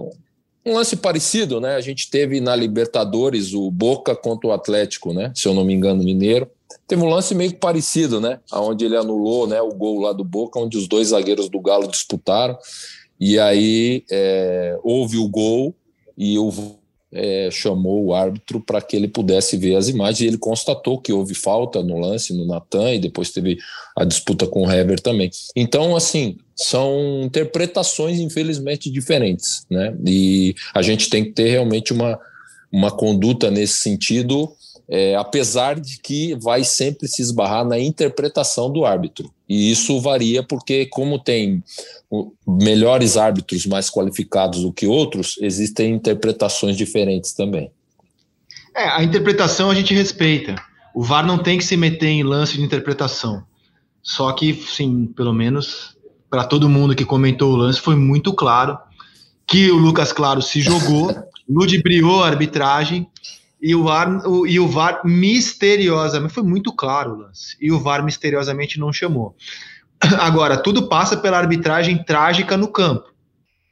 um lance parecido, né? A gente teve na Libertadores o Boca contra o Atlético, né? Se eu não me engano, Mineiro. Teve um lance meio parecido, né? Onde ele anulou né, o gol lá do Boca, onde os dois zagueiros do Galo disputaram. E aí é, houve o gol e o é, chamou o árbitro para que ele pudesse ver as imagens e ele constatou que houve falta no lance no Natan e depois teve a disputa com o Hever também. Então, assim, são interpretações infelizmente diferentes, né? E a gente tem que ter realmente uma, uma conduta nesse sentido é, apesar de que vai sempre se esbarrar na interpretação do árbitro. E isso varia porque, como tem melhores árbitros mais qualificados do que outros, existem interpretações diferentes também. É, a interpretação a gente respeita. O VAR não tem que se meter em lance de interpretação. Só que, sim, pelo menos para todo mundo que comentou o lance, foi muito claro que o Lucas Claro se jogou, ludibriou a arbitragem e o VAR, o, e o VAR misteriosamente, foi muito claro o lance, e o VAR misteriosamente não chamou. Agora, tudo passa pela arbitragem trágica no campo,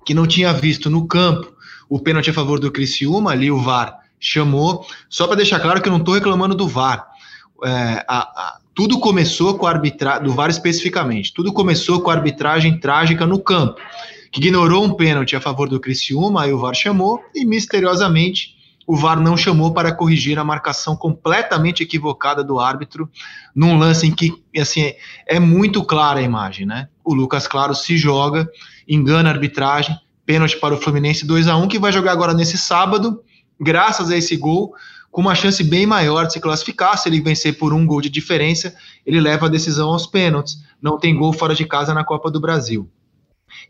que não tinha visto no campo o pênalti a favor do Criciúma, ali o VAR chamou, só para deixar claro que eu não estou reclamando do VAR. É, a, a, tudo começou com a arbitragem, do VAR especificamente, tudo começou com a arbitragem trágica no campo, que ignorou um pênalti a favor do Criciúma, aí o VAR chamou, e misteriosamente o VAR não chamou para corrigir a marcação completamente equivocada do árbitro num lance em que assim é muito clara a imagem, né? O Lucas Claro se joga, engana a arbitragem, pênalti para o Fluminense 2 a 1 que vai jogar agora nesse sábado, graças a esse gol, com uma chance bem maior de se classificar, se ele vencer por um gol de diferença, ele leva a decisão aos pênaltis. Não tem gol fora de casa na Copa do Brasil.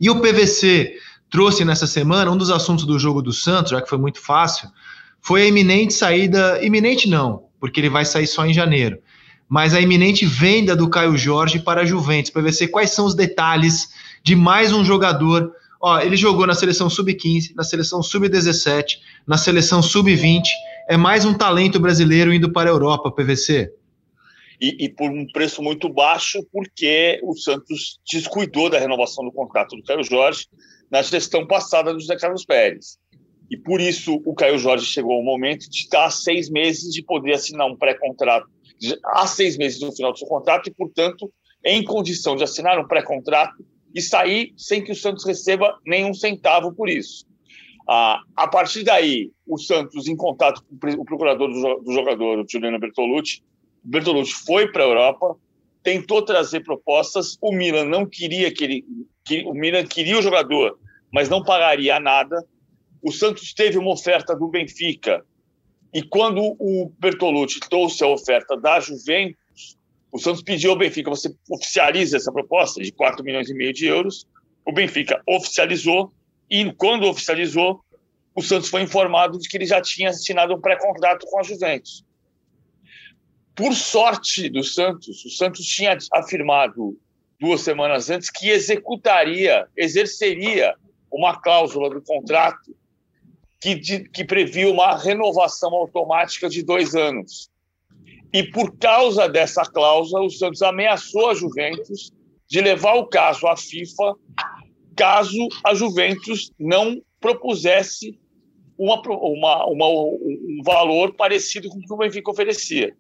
E o PVC trouxe nessa semana um dos assuntos do jogo do Santos, já que foi muito fácil, foi a iminente saída, iminente não, porque ele vai sair só em janeiro, mas a iminente venda do Caio Jorge para a Juventus, para ver quais são os detalhes de mais um jogador. Ó, ele jogou na seleção sub-15, na seleção sub-17, na seleção sub-20. É mais um talento brasileiro indo para a Europa, PVC. E, e, por um preço muito baixo, porque o Santos descuidou da renovação do contrato do Caio Jorge na gestão passada do José Carlos Pérez. E por isso o Caio Jorge chegou ao momento de estar a seis meses de poder assinar um pré-contrato, há seis meses do final do seu contrato, e, portanto, em condição de assinar um pré-contrato e sair sem que o Santos receba nenhum centavo por isso. Ah, a partir daí, o Santos, em contato com o procurador do jogador, o Juliano Bertolucci, Bertolucci foi para a Europa, tentou trazer propostas, o Milan não queria que ele, que, o Milan queria o jogador, mas não pagaria nada. O Santos teve uma oferta do Benfica e quando o Bertolucci trouxe a oferta da Juventus, o Santos pediu ao Benfica, você oficializa essa proposta de 4 milhões e meio de euros. O Benfica oficializou e quando oficializou, o Santos foi informado de que ele já tinha assinado um pré-contrato com a Juventus. Por sorte do Santos, o Santos tinha afirmado duas semanas antes que executaria, exerceria uma cláusula do contrato que, que previa uma renovação automática de dois anos. E por causa dessa cláusula, o Santos ameaçou a Juventus de levar o caso à FIFA caso a Juventus não propusesse uma, uma, uma, um valor parecido com o que o Benfica oferecia.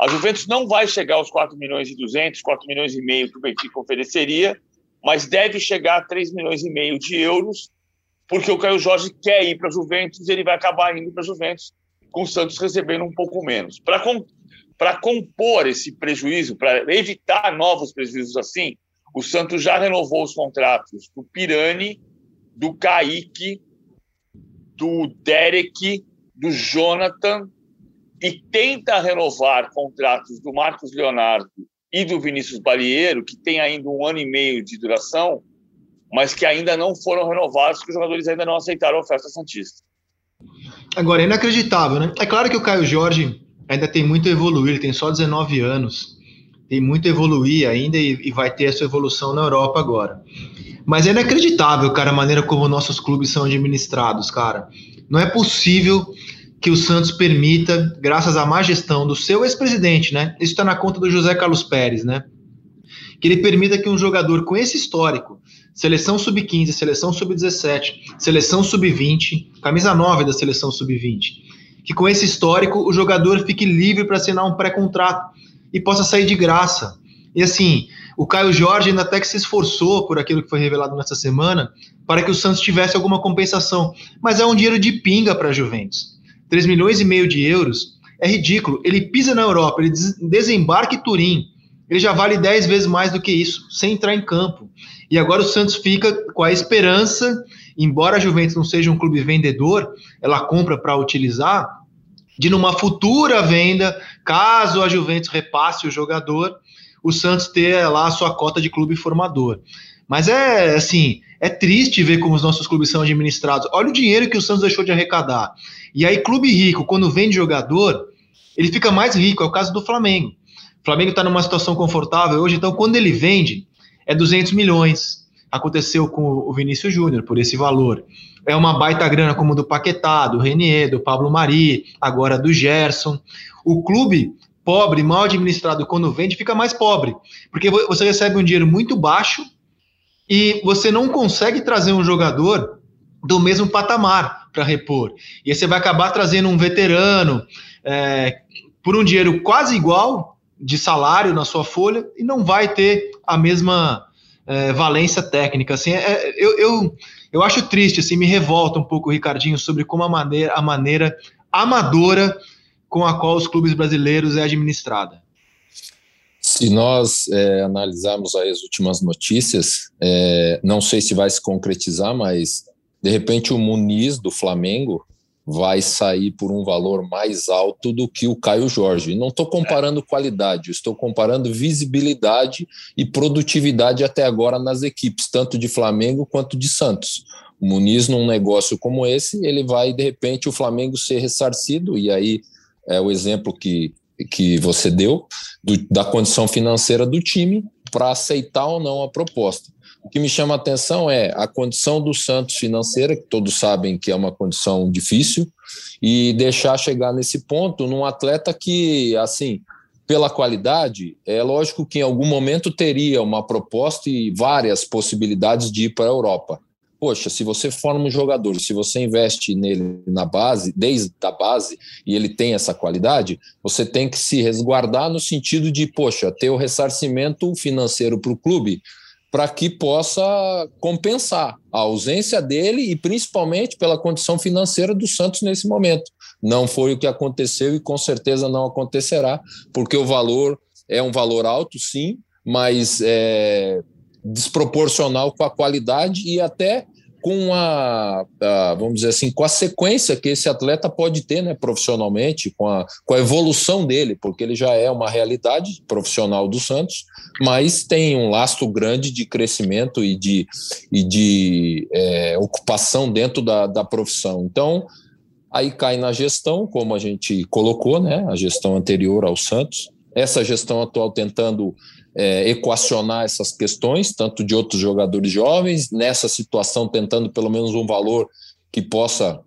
A Juventus não vai chegar aos 4 milhões e 200, 4 milhões e meio que o Benfica ofereceria, mas deve chegar a 3 milhões e meio de euros, porque o Caio Jorge quer ir para a Juventus e ele vai acabar indo para a Juventus, com o Santos recebendo um pouco menos. Para para compor esse prejuízo, para evitar novos prejuízos assim, o Santos já renovou os contratos do Pirani, do Kaique, do Derek, do Jonathan e tenta renovar contratos do Marcos Leonardo e do Vinícius Balieiro, que tem ainda um ano e meio de duração, mas que ainda não foram renovados, porque os jogadores ainda não aceitaram a oferta Santista. Agora, é inacreditável, né? É claro que o Caio Jorge ainda tem muito a evoluir, ele tem só 19 anos, tem muito a evoluir ainda e, e vai ter essa evolução na Europa agora. Mas é inacreditável, cara, a maneira como nossos clubes são administrados, cara. Não é possível que o Santos permita, graças à má gestão do seu ex-presidente, né? Isso está na conta do José Carlos Pérez, né? Que ele permita que um jogador com esse histórico, seleção sub-15, seleção sub-17, seleção sub-20, camisa 9 da seleção sub-20, que com esse histórico o jogador fique livre para assinar um pré-contrato e possa sair de graça. E assim, o Caio Jorge ainda até que se esforçou por aquilo que foi revelado nessa semana para que o Santos tivesse alguma compensação, mas é um dinheiro de pinga para a Juventus. 3 milhões e meio de euros é ridículo. Ele pisa na Europa, ele desembarca em Turim, ele já vale 10 vezes mais do que isso, sem entrar em campo. E agora o Santos fica com a esperança embora a Juventus não seja um clube vendedor, ela compra para utilizar, de numa futura venda, caso a Juventus repasse o jogador, o Santos ter lá a sua cota de clube formador. Mas é assim, é triste ver como os nossos clubes são administrados. Olha o dinheiro que o Santos deixou de arrecadar. E aí, clube rico, quando vende jogador, ele fica mais rico. É o caso do Flamengo. O Flamengo está numa situação confortável hoje, então quando ele vende, é 200 milhões aconteceu com o Vinícius Júnior por esse valor. É uma baita grana como do Paquetá, do Renier, do Pablo Mari, agora do Gerson. O clube pobre, mal administrado, quando vende, fica mais pobre, porque você recebe um dinheiro muito baixo e você não consegue trazer um jogador do mesmo patamar para repor. E aí você vai acabar trazendo um veterano é, por um dinheiro quase igual de salário na sua folha e não vai ter a mesma é, valência técnica. Assim, é, eu, eu, eu acho triste, assim, me revolta um pouco, Ricardinho, sobre como a maneira, a maneira amadora com a qual os clubes brasileiros é administrada. Se nós é, analisarmos as últimas notícias, é, não sei se vai se concretizar, mas de repente o Muniz do Flamengo vai sair por um valor mais alto do que o Caio Jorge. Não estou comparando qualidade, estou comparando visibilidade e produtividade até agora nas equipes, tanto de Flamengo quanto de Santos. O Muniz, num negócio como esse, ele vai, de repente, o Flamengo ser ressarcido, e aí é o exemplo que que você deu, do, da condição financeira do time, para aceitar ou não a proposta. O que me chama a atenção é a condição do Santos financeira, que todos sabem que é uma condição difícil, e deixar chegar nesse ponto num atleta que, assim, pela qualidade, é lógico que em algum momento teria uma proposta e várias possibilidades de ir para a Europa. Poxa, se você forma um jogador, se você investe nele na base, desde a base, e ele tem essa qualidade, você tem que se resguardar no sentido de, poxa, ter o ressarcimento financeiro para o clube para que possa compensar a ausência dele e principalmente pela condição financeira do Santos nesse momento. Não foi o que aconteceu e com certeza não acontecerá, porque o valor é um valor alto, sim, mas é desproporcional com a qualidade e até com a, a, vamos dizer assim, com a sequência que esse atleta pode ter, né, profissionalmente, com a, com a evolução dele, porque ele já é uma realidade profissional do Santos, mas tem um lastro grande de crescimento e de, e de é, ocupação dentro da, da profissão. Então, aí cai na gestão, como a gente colocou, né, a gestão anterior ao Santos, essa gestão atual tentando é, equacionar essas questões, tanto de outros jogadores jovens, nessa situação tentando pelo menos um valor que possa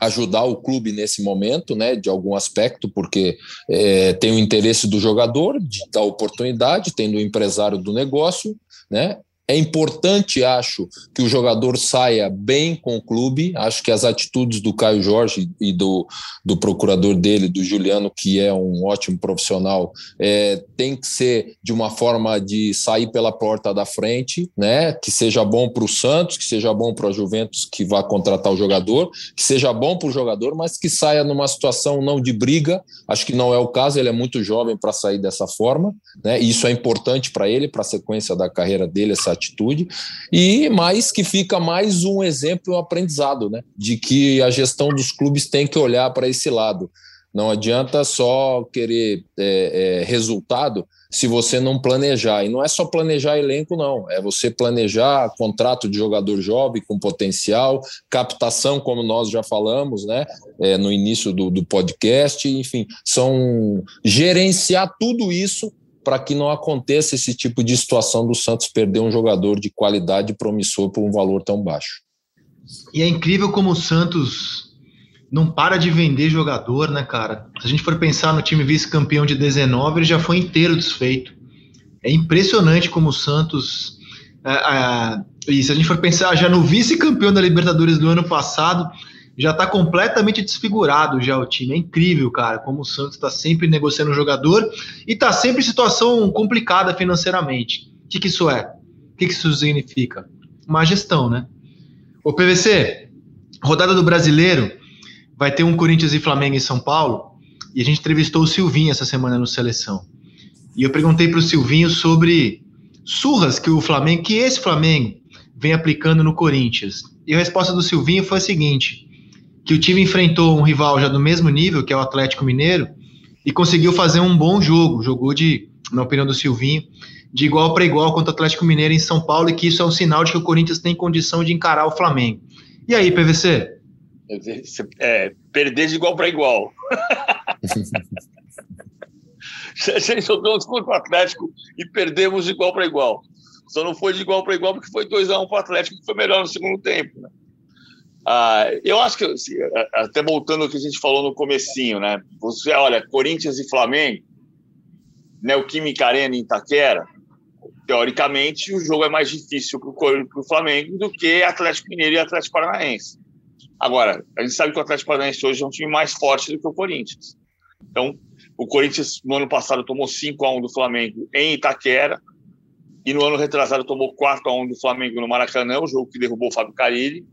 ajudar o clube nesse momento, né, de algum aspecto, porque é, tem o interesse do jogador dar oportunidade, tem do empresário do negócio, né, é importante, acho, que o jogador saia bem com o clube. Acho que as atitudes do Caio Jorge e do, do procurador dele, do Juliano, que é um ótimo profissional, é, tem que ser de uma forma de sair pela porta da frente, né? Que seja bom para o Santos, que seja bom para a Juventus que vá contratar o jogador, que seja bom para o jogador, mas que saia numa situação não de briga. Acho que não é o caso, ele é muito jovem para sair dessa forma, né? E isso é importante para ele, para a sequência da carreira dele, essa atitude, e mais que fica mais um exemplo, um aprendizado, né? De que a gestão dos clubes tem que olhar para esse lado. Não adianta só querer é, é, resultado se você não planejar. E não é só planejar elenco, não. É você planejar contrato de jogador jovem com potencial, captação, como nós já falamos, né? É, no início do, do podcast, enfim, são gerenciar tudo isso para que não aconteça esse tipo de situação do Santos perder um jogador de qualidade promissor por um valor tão baixo. E é incrível como o Santos não para de vender jogador, né, cara? Se a gente for pensar no time vice-campeão de 19, ele já foi inteiro desfeito. É impressionante como o Santos. É, é, e se a gente for pensar já no vice-campeão da Libertadores do ano passado, já está completamente desfigurado já o time. É incrível, cara, como o Santos está sempre negociando um jogador e está sempre em situação complicada financeiramente. O que, que isso é? O que, que isso significa? Má gestão, né? O PVC, rodada do brasileiro, vai ter um Corinthians e Flamengo em São Paulo, e a gente entrevistou o Silvinho essa semana no Seleção. E eu perguntei para o Silvinho sobre surras que o Flamengo, que esse Flamengo vem aplicando no Corinthians. E a resposta do Silvinho foi a seguinte: que o time enfrentou um rival já do mesmo nível, que é o Atlético Mineiro, e conseguiu fazer um bom jogo. Jogou de, na opinião do Silvinho, de igual para igual contra o Atlético Mineiro em São Paulo, e que isso é um sinal de que o Corinthians tem condição de encarar o Flamengo. E aí, PVC? É, perder de igual para igual. gente jogamos contra o Atlético e perdemos de igual para igual. Só não foi de igual para igual porque foi 2x1 para o Atlético, que foi melhor no segundo tempo. Né? Ah, eu acho que, assim, até voltando ao que a gente falou no comecinho, né? Você olha, Corinthians e Flamengo, né, o Química Arena em Itaquera, teoricamente o jogo é mais difícil para o Flamengo do que Atlético Mineiro e Atlético Paranaense. Agora, a gente sabe que o Atlético Paranaense hoje é um time mais forte do que o Corinthians. Então, o Corinthians no ano passado tomou 5 a 1 do Flamengo em Itaquera e no ano retrasado tomou 4 a 1 do Flamengo no Maracanã, o jogo que derrubou o Fábio Carilli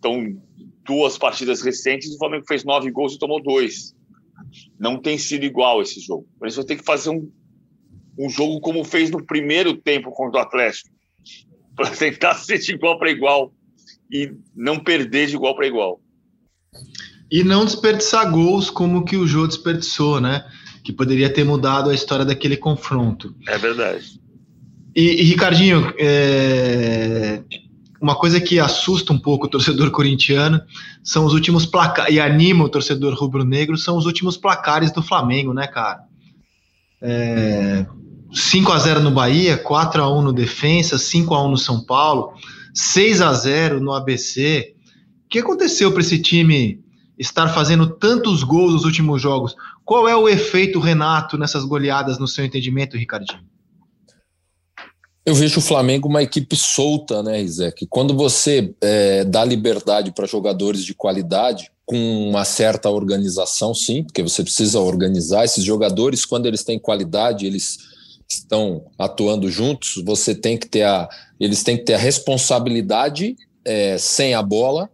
então, duas partidas recentes, o Flamengo fez nove gols e tomou dois. Não tem sido igual esse jogo. Por isso vai ter que fazer um, um jogo como fez no primeiro tempo contra o Atlético, para tentar ser de igual para igual e não perder de igual para igual. E não desperdiçar gols como que o Jô desperdiçou, né? Que poderia ter mudado a história daquele confronto. É verdade. E, e Ricardinho, é uma coisa que assusta um pouco o torcedor corintiano são os últimos placares, e anima o torcedor rubro-negro, são os últimos placares do Flamengo, né, cara? É, 5 a 0 no Bahia, 4 a 1 no Defensa, 5 a 1 no São Paulo, 6 a 0 no ABC. O que aconteceu para esse time estar fazendo tantos gols nos últimos jogos? Qual é o efeito Renato nessas goleadas no seu entendimento, Ricardinho? Eu vejo o Flamengo uma equipe solta, né, Isaac? Quando você é, dá liberdade para jogadores de qualidade, com uma certa organização, sim, porque você precisa organizar esses jogadores, quando eles têm qualidade, eles estão atuando juntos, você tem que ter a, eles têm que ter a responsabilidade é, sem a bola,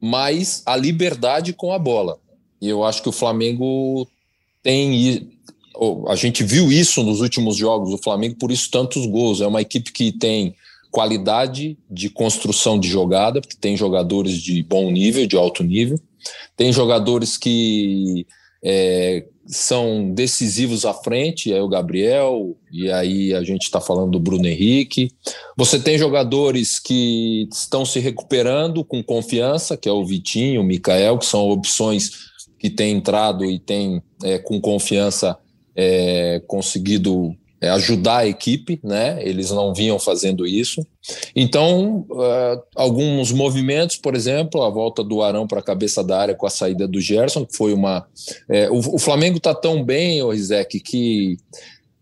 mas a liberdade com a bola. E eu acho que o Flamengo tem. A gente viu isso nos últimos jogos do Flamengo, por isso tantos gols. É uma equipe que tem qualidade de construção de jogada, porque tem jogadores de bom nível, de alto nível, tem jogadores que é, são decisivos à frente, é o Gabriel, e aí a gente está falando do Bruno Henrique. Você tem jogadores que estão se recuperando com confiança, que é o Vitinho, o Mikael, que são opções que têm entrado e têm, é, com confiança, é, conseguido é, ajudar a equipe, né? Eles não vinham fazendo isso. Então, uh, alguns movimentos, por exemplo, a volta do Arão para a cabeça da área com a saída do Gerson, que foi uma. É, o, o, Flamengo está tão bem, Rizek, que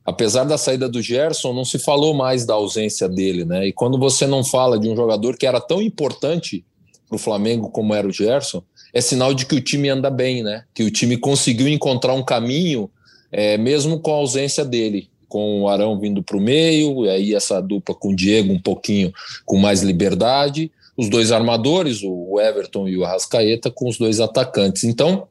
apesar da saída do Gerson, não se falou mais da ausência dele, né? E quando você não fala de um jogador que era tão importante para o Flamengo como era o Gerson, é sinal de que o time anda bem, né? Que o time conseguiu encontrar um caminho, é, mesmo com a ausência dele com o Arão vindo para o meio, e aí essa dupla com o Diego um pouquinho com mais liberdade, os dois armadores, o Everton e o Arrascaeta, com os dois atacantes. Então,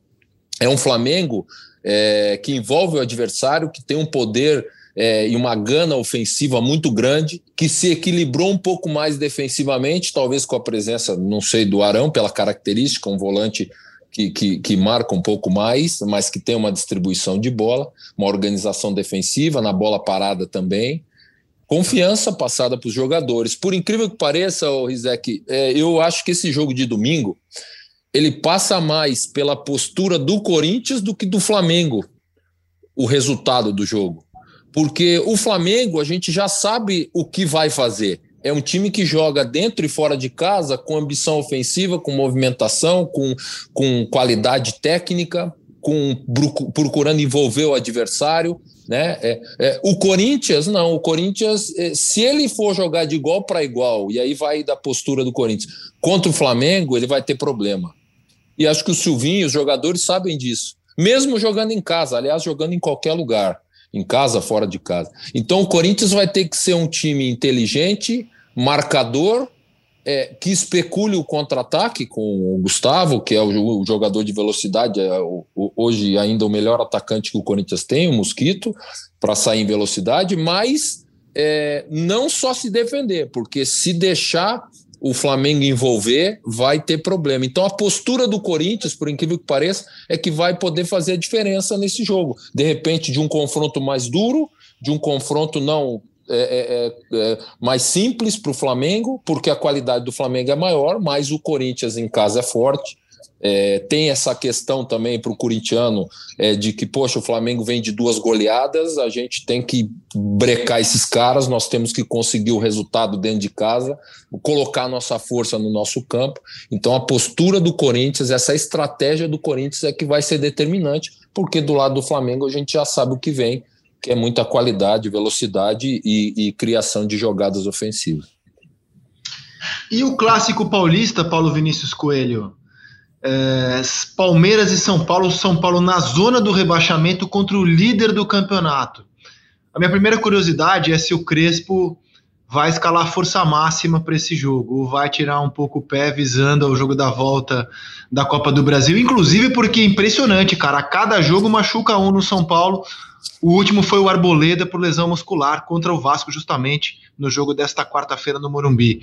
é um Flamengo é, que envolve o adversário, que tem um poder é, e uma gana ofensiva muito grande, que se equilibrou um pouco mais defensivamente, talvez com a presença, não sei, do Arão, pela característica, um volante que, que, que, marca um pouco mais, mas que tem uma distribuição de bola, uma organização defensiva, na bola parada também. Confiança passada para os jogadores. Por incrível que pareça, oh, Rizek, é, eu acho que esse jogo de domingo ele passa mais pela postura do Corinthians do que do Flamengo, o resultado do jogo. Porque o Flamengo, a gente já sabe o que vai fazer é um time que joga dentro e fora de casa com ambição ofensiva, com movimentação, com, com qualidade técnica, com procurando envolver o adversário. Né? É, é, o Corinthians, não, o Corinthians, é, se ele for jogar de igual para igual, e aí vai da postura do Corinthians, contra o Flamengo, ele vai ter problema. E acho que o Silvinho, os jogadores sabem disso. Mesmo jogando em casa, aliás, jogando em qualquer lugar em casa, fora de casa. Então o Corinthians vai ter que ser um time inteligente, marcador, é, que especule o contra-ataque com o Gustavo, que é o, o jogador de velocidade, é o, o, hoje ainda o melhor atacante que o Corinthians tem, o Mosquito, para sair em velocidade, mas é, não só se defender, porque se deixar o Flamengo envolver, vai ter problema. Então a postura do Corinthians, por incrível que pareça, é que vai poder fazer a diferença nesse jogo. De repente, de um confronto mais duro, de um confronto não é, é, é, é mais simples para o Flamengo, porque a qualidade do Flamengo é maior, mas o Corinthians em casa é forte. É, tem essa questão também para o corintiano é, de que, poxa, o Flamengo vem de duas goleadas, a gente tem que brecar esses caras, nós temos que conseguir o resultado dentro de casa, colocar nossa força no nosso campo. Então, a postura do Corinthians, essa estratégia do Corinthians é que vai ser determinante, porque do lado do Flamengo a gente já sabe o que vem, que é muita qualidade, velocidade e, e criação de jogadas ofensivas. E o clássico paulista, Paulo Vinícius Coelho? É, Palmeiras e São Paulo, São Paulo na zona do rebaixamento contra o líder do campeonato. A minha primeira curiosidade é se o Crespo vai escalar força máxima para esse jogo, ou vai tirar um pouco o pé visando o jogo da volta da Copa do Brasil, inclusive porque é impressionante, cara, a cada jogo machuca um no São Paulo. O último foi o Arboleda por lesão muscular contra o Vasco, justamente no jogo desta quarta-feira no Morumbi.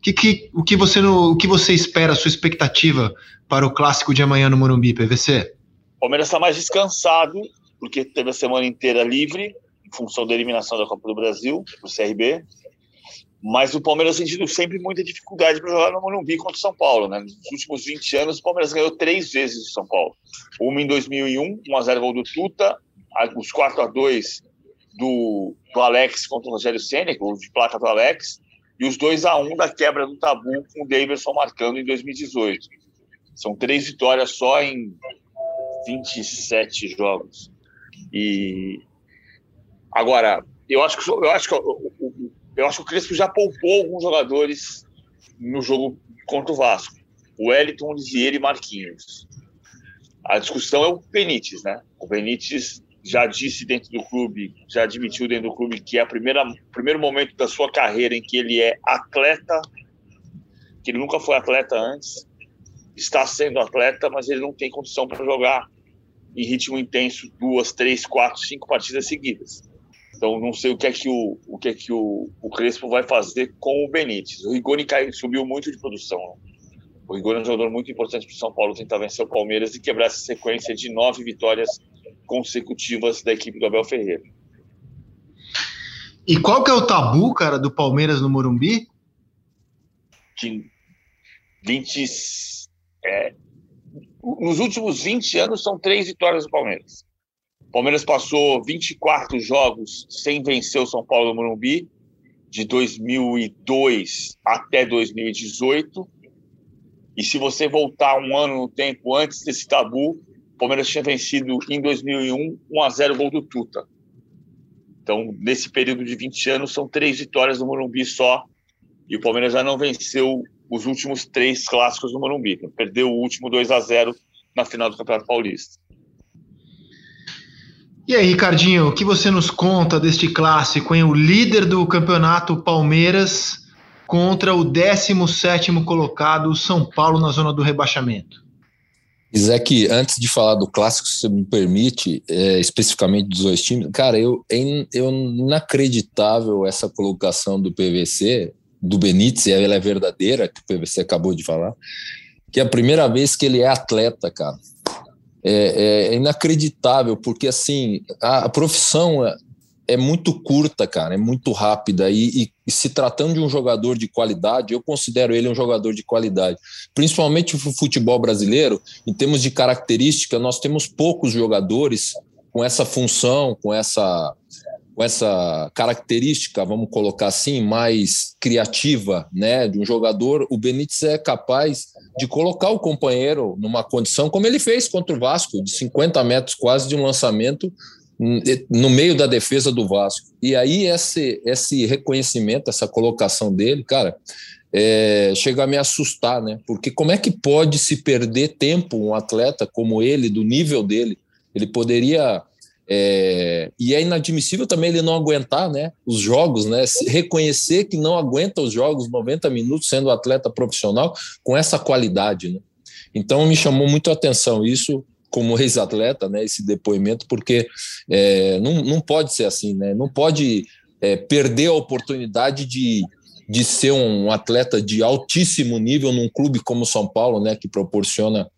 Que, que, o, que você, o que você espera, a sua expectativa para o clássico de amanhã no Morumbi, PVC? O Palmeiras está mais descansado, porque teve a semana inteira livre, em função da eliminação da Copa do Brasil, o CRB. Mas o Palmeiras tem tido sempre muita dificuldade para jogar no Morumbi contra o São Paulo. Né? Nos últimos 20 anos, o Palmeiras ganhou três vezes o São Paulo. Uma em 2001, 1x0 gol do Tuta, os 4x2 do, do Alex contra o Rogério Senna, gol de placa do Alex, e os 2 a 1 da quebra do tabu com o Davidson marcando em 2018. São três vitórias só em 27 jogos. E agora, eu acho que eu acho que eu acho que o Crespo já poupou alguns jogadores no jogo contra o Vasco. O Wellington, Lisieiro e Marquinhos. A discussão é o Benítez, né? O Benítez já disse dentro do clube, já admitiu dentro do clube que é o primeiro momento da sua carreira em que ele é atleta, que ele nunca foi atleta antes, está sendo atleta, mas ele não tem condição para jogar em ritmo intenso duas, três, quatro, cinco partidas seguidas. Então não sei o que é que o, o que é que o, o Crespo vai fazer com o Benítez. O Rigoni caiu, subiu muito de produção. O Rigoni é um jogador muito importante para o São Paulo tentar vencer o Palmeiras e quebrar essa sequência de nove vitórias consecutivas da equipe do Abel Ferreira. E qual que é o tabu, cara, do Palmeiras no Morumbi? De 20, é, nos últimos 20 anos são três vitórias do Palmeiras. O Palmeiras passou 24 jogos sem vencer o São Paulo no Morumbi, de 2002 até 2018. E se você voltar um ano no tempo antes desse tabu, o Palmeiras tinha vencido em 2001 1 a 0 gol do Tuta. Então, nesse período de 20 anos, são três vitórias no Morumbi só. E o Palmeiras já não venceu os últimos três clássicos no Morumbi. Perdeu o último 2 a 0 na final do Campeonato Paulista. E aí, Ricardinho, o que você nos conta deste clássico, hein? O líder do campeonato Palmeiras contra o 17 colocado São Paulo na zona do rebaixamento. Isaac, antes de falar do clássico, se você me permite, é, especificamente dos dois times, cara, eu, é, eu inacreditável essa colocação do PVC, do Benítez, ela é verdadeira, que o PVC acabou de falar, que é a primeira vez que ele é atleta, cara. É, é, é inacreditável, porque assim, a, a profissão é, muito curta, cara, é muito rápida. E, e, e, se tratando de um jogador de qualidade, eu considero ele um jogador de qualidade. Principalmente o futebol brasileiro, em termos de característica, nós temos poucos jogadores com essa função, com essa com essa característica, vamos colocar assim, mais criativa, né, de um jogador, o Benítez é capaz de colocar o companheiro numa condição como ele fez contra o Vasco, de 50 metros quase de um lançamento no meio da defesa do Vasco. E aí esse, esse reconhecimento, essa colocação dele, cara, é, chega a me assustar, né? Porque como é que pode se perder tempo um atleta como ele, do nível dele? Ele poderia é, e é inadmissível também ele não aguentar né, os jogos, né, reconhecer que não aguenta os jogos 90 minutos sendo atleta profissional com essa qualidade. Né? Então me chamou muito a atenção isso como ex-atleta, né, esse depoimento, porque é, não, não pode ser assim, né, não pode é, perder a oportunidade de de ser um atleta de altíssimo nível num clube como São Paulo, né, que proporciona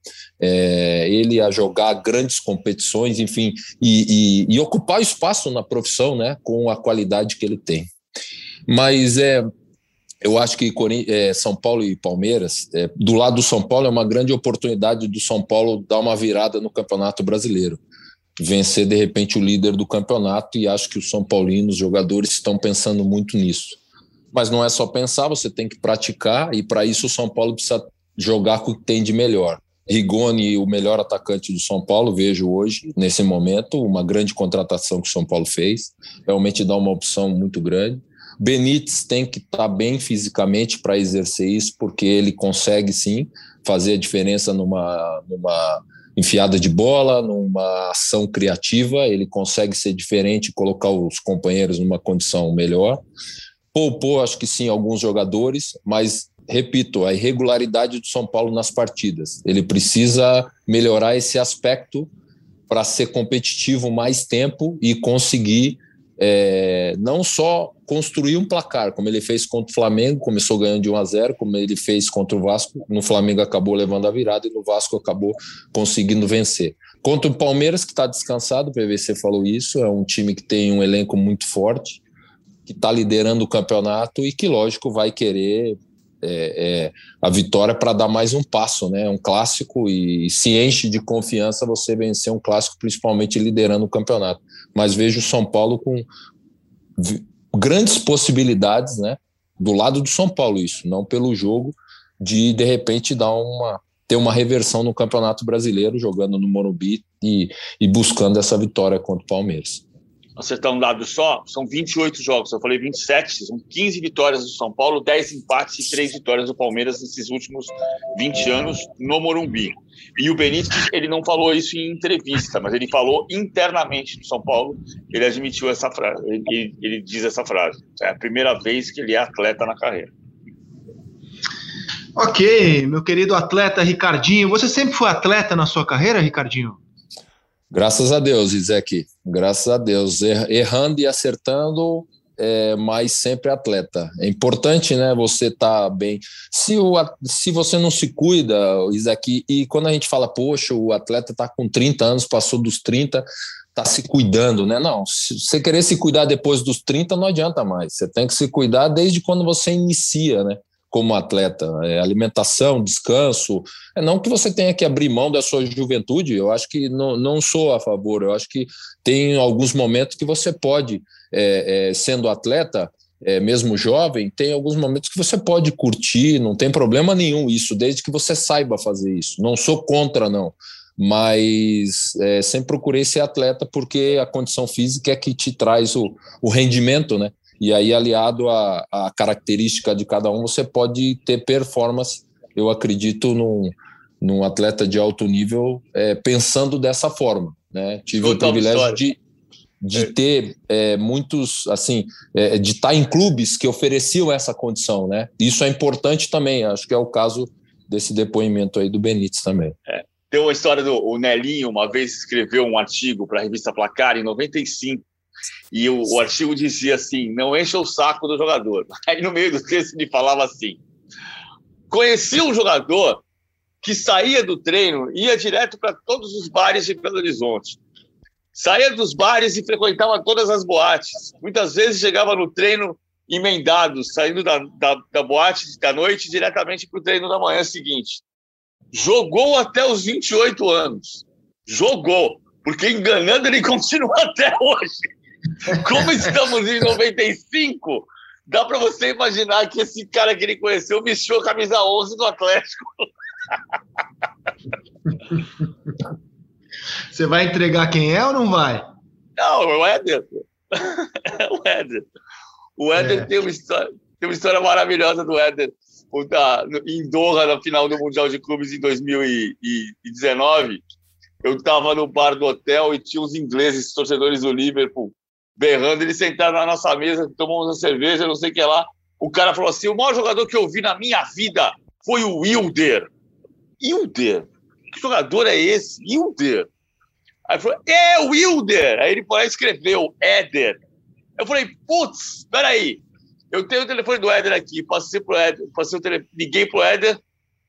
é, ele a jogar grandes competições, enfim, e, e, e, ocupar espaço na profissão, né, com a qualidade que ele tem. Mas é, eu acho que é, São Paulo e Palmeiras, é, do lado do São Paulo, é uma grande oportunidade do São Paulo dar uma virada no Campeonato Brasileiro vencer de repente o líder do campeonato e acho que os São Paulinos, os jogadores, estão pensando muito nisso. Mas não é só pensar, você tem que praticar, e para isso o São Paulo precisa jogar com o que tem de melhor. Rigoni, o melhor atacante do São Paulo, vejo hoje, nesse momento, uma grande contratação que o São Paulo fez, realmente dá uma opção muito grande. Benítez tem que estar tá bem fisicamente para exercer isso, porque ele consegue sim fazer a diferença numa, numa enfiada de bola, numa ação criativa, ele consegue ser diferente e colocar os companheiros numa condição melhor. Poupou, acho que sim, alguns jogadores, mas repito, a irregularidade do São Paulo nas partidas. Ele precisa melhorar esse aspecto para ser competitivo mais tempo e conseguir é, não só construir um placar, como ele fez contra o Flamengo, começou ganhando de 1 a 0, como ele fez contra o Vasco, no Flamengo acabou levando a virada e no Vasco acabou conseguindo vencer. Contra o Palmeiras, que está descansado, o PVC falou isso, é um time que tem um elenco muito forte, que está liderando o campeonato e que, lógico, vai querer é, é, a vitória para dar mais um passo, né? Um clássico e se enche de confiança você vencer um clássico, principalmente liderando o campeonato. Mas vejo o São Paulo com grandes possibilidades, né? Do lado do São Paulo, isso, não pelo jogo, de de repente dar uma ter uma reversão no Campeonato Brasileiro, jogando no Morumbi e, e buscando essa vitória contra o Palmeiras acertar um dado só, são 28 jogos. Eu falei 27, são 15 vitórias do São Paulo, 10 empates e 3 vitórias do Palmeiras nesses últimos 20 anos no Morumbi. E o Benítez, ele não falou isso em entrevista, mas ele falou internamente do São Paulo, ele admitiu essa frase, ele, ele diz essa frase. É a primeira vez que ele é atleta na carreira. Ok, meu querido atleta Ricardinho. Você sempre foi atleta na sua carreira, Ricardinho? Graças a Deus, Isaac. Graças a Deus. Errando e acertando, é, mas sempre atleta. É importante, né? Você tá bem. Se, o, se você não se cuida, Isaac, e quando a gente fala, poxa, o atleta tá com 30 anos, passou dos 30, tá se cuidando, né? Não, se você querer se cuidar depois dos 30, não adianta mais. Você tem que se cuidar desde quando você inicia, né? Como atleta, é alimentação, descanso. É não que você tenha que abrir mão da sua juventude, eu acho que não, não sou a favor, eu acho que tem alguns momentos que você pode, é, é, sendo atleta, é, mesmo jovem, tem alguns momentos que você pode curtir, não tem problema nenhum isso, desde que você saiba fazer isso. Não sou contra, não. Mas é, sempre procurei ser atleta porque a condição física é que te traz o, o rendimento, né? E aí, aliado à, à característica de cada um, você pode ter performance, eu acredito, num, num atleta de alto nível, é, pensando dessa forma. Né? Tive o privilégio de, de é. ter é, muitos, assim, é, de estar em clubes que ofereciam essa condição, né? Isso é importante também, acho que é o caso desse depoimento aí do Benítez também. É. Tem uma história do Nelinho, uma vez escreveu um artigo para a revista Placar, em 95, e o, o, artigo dizia assim: não encha o saco do jogador. Aí no meio do texto ele falava assim: conheci um jogador que saía do treino, ia direto para todos os bares de Belo Horizonte. Saía dos bares e frequentava todas as boates. Muitas vezes chegava no treino emendado, saindo da, da, da boate da noite diretamente para o treino da manhã seguinte. Jogou até os 28 anos. Jogou. Porque enganando ele continua até hoje. Como estamos em 95, dá para você imaginar que esse cara que ele conheceu vestiu a camisa 11 do Atlético. Você vai entregar quem é ou não vai? Não, o Éder. o Éder. O Éder é. tem, uma história, tem uma história maravilhosa do Éder. Em Doha, na final do Mundial de Clubes em 2019, eu estava no bar do hotel e tinha os ingleses, torcedores do Liverpool, berrando, eles sentaram na nossa mesa, tomamos uma cerveja, não sei o que lá. O cara falou assim: o maior jogador que eu vi na minha vida foi o Wilder. Wilder? Que jogador é esse? Wilder. Aí falou: é Wilder. Aí ele foi lá escreveu Éder. Eu falei: putz, peraí. Eu tenho o telefone do Éder aqui, passei pro Éder, passei o telefone, liguei pro Éder,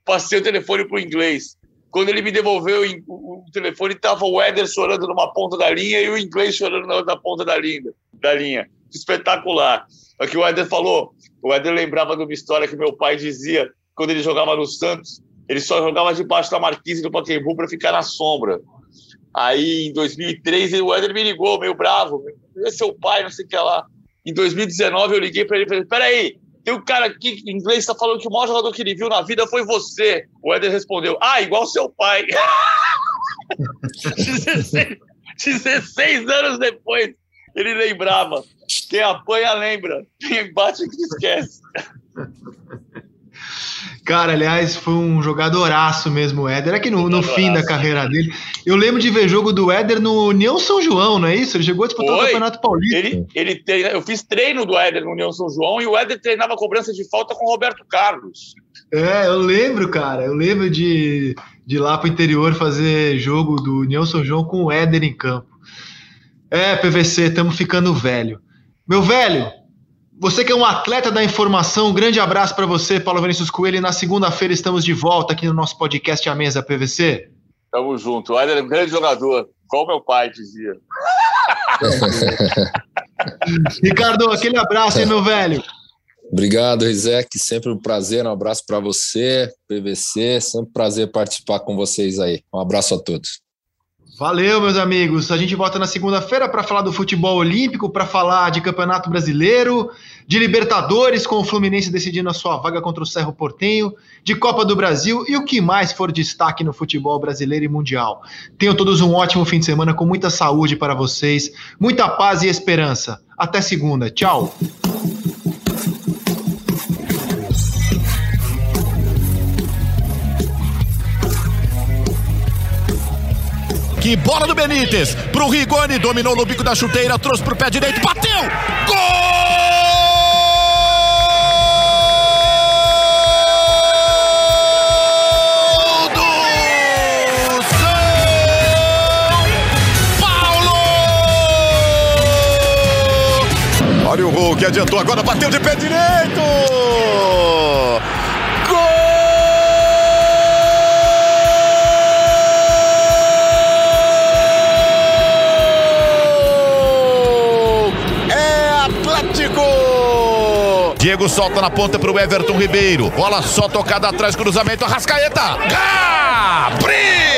passei o telefone pro inglês. Quando ele me devolveu o, telefone, estava o Éder chorando numa ponta da linha e o inglês chorando na outra ponta da linha. Da linha. Espetacular. É que o Éder falou. O Éder lembrava de uma história que meu pai dizia quando ele jogava no Santos. Ele só jogava debaixo da marquise do Pacaembu para ficar na sombra. Aí, em 2003, o Éder me ligou, meio bravo. É seu pai, não sei o que lá. Em 2019, eu liguei para ele e falei: peraí, tem um cara aqui em inglês está falando que o maior jogador que ele viu na vida foi você. O Éder respondeu: Ah, igual seu pai. 16, 16 anos depois, ele lembrava. Quem apanha lembra, quem bate que esquece. Cara, aliás, foi um jogadoraço mesmo o Éder. Aqui no, no fim da carreira dele. Eu lembro de ver jogo do Éder no União São João, não é isso? Ele chegou a disputar foi. o Campeonato Paulista. Ele, ele treina, eu fiz treino do Éder no União São João e o Éder treinava cobrança de falta com o Roberto Carlos. É, eu lembro, cara. Eu lembro de, de ir lá pro interior fazer jogo do União São João com o Éder em campo. É, PVC, estamos ficando velho. Meu velho, você que é um atleta da informação, um grande abraço para você, Paulo Vinícius Coelho. E na segunda-feira estamos de volta aqui no nosso podcast A Mesa PVC. Tamo junto. O Éder é um grande jogador, igual meu pai dizia. Ricardo, aquele abraço, hein, meu velho? Obrigado, Rizek. Sempre um prazer. Um abraço para você, PVC. Sempre um prazer participar com vocês aí. Um abraço a todos. Valeu, meus amigos. A gente volta na segunda-feira para falar do futebol olímpico, para falar de Campeonato Brasileiro, de Libertadores, com o Fluminense decidindo a sua vaga contra o Cerro Portenho, de Copa do Brasil e o que mais for destaque no futebol brasileiro e mundial. Tenham todos um ótimo fim de semana com muita saúde para vocês, muita paz e esperança. Até segunda. Tchau. Que bola do Benítez pro Rigoni, dominou no bico da chuteira, trouxe pro pé direito, bateu! Gol! Olha o Hulk, adiantou agora, bateu de pé direito! Diego solta na ponta para o Everton Ribeiro. Bola só tocada atrás, cruzamento, Arrascaeta. Gabriel!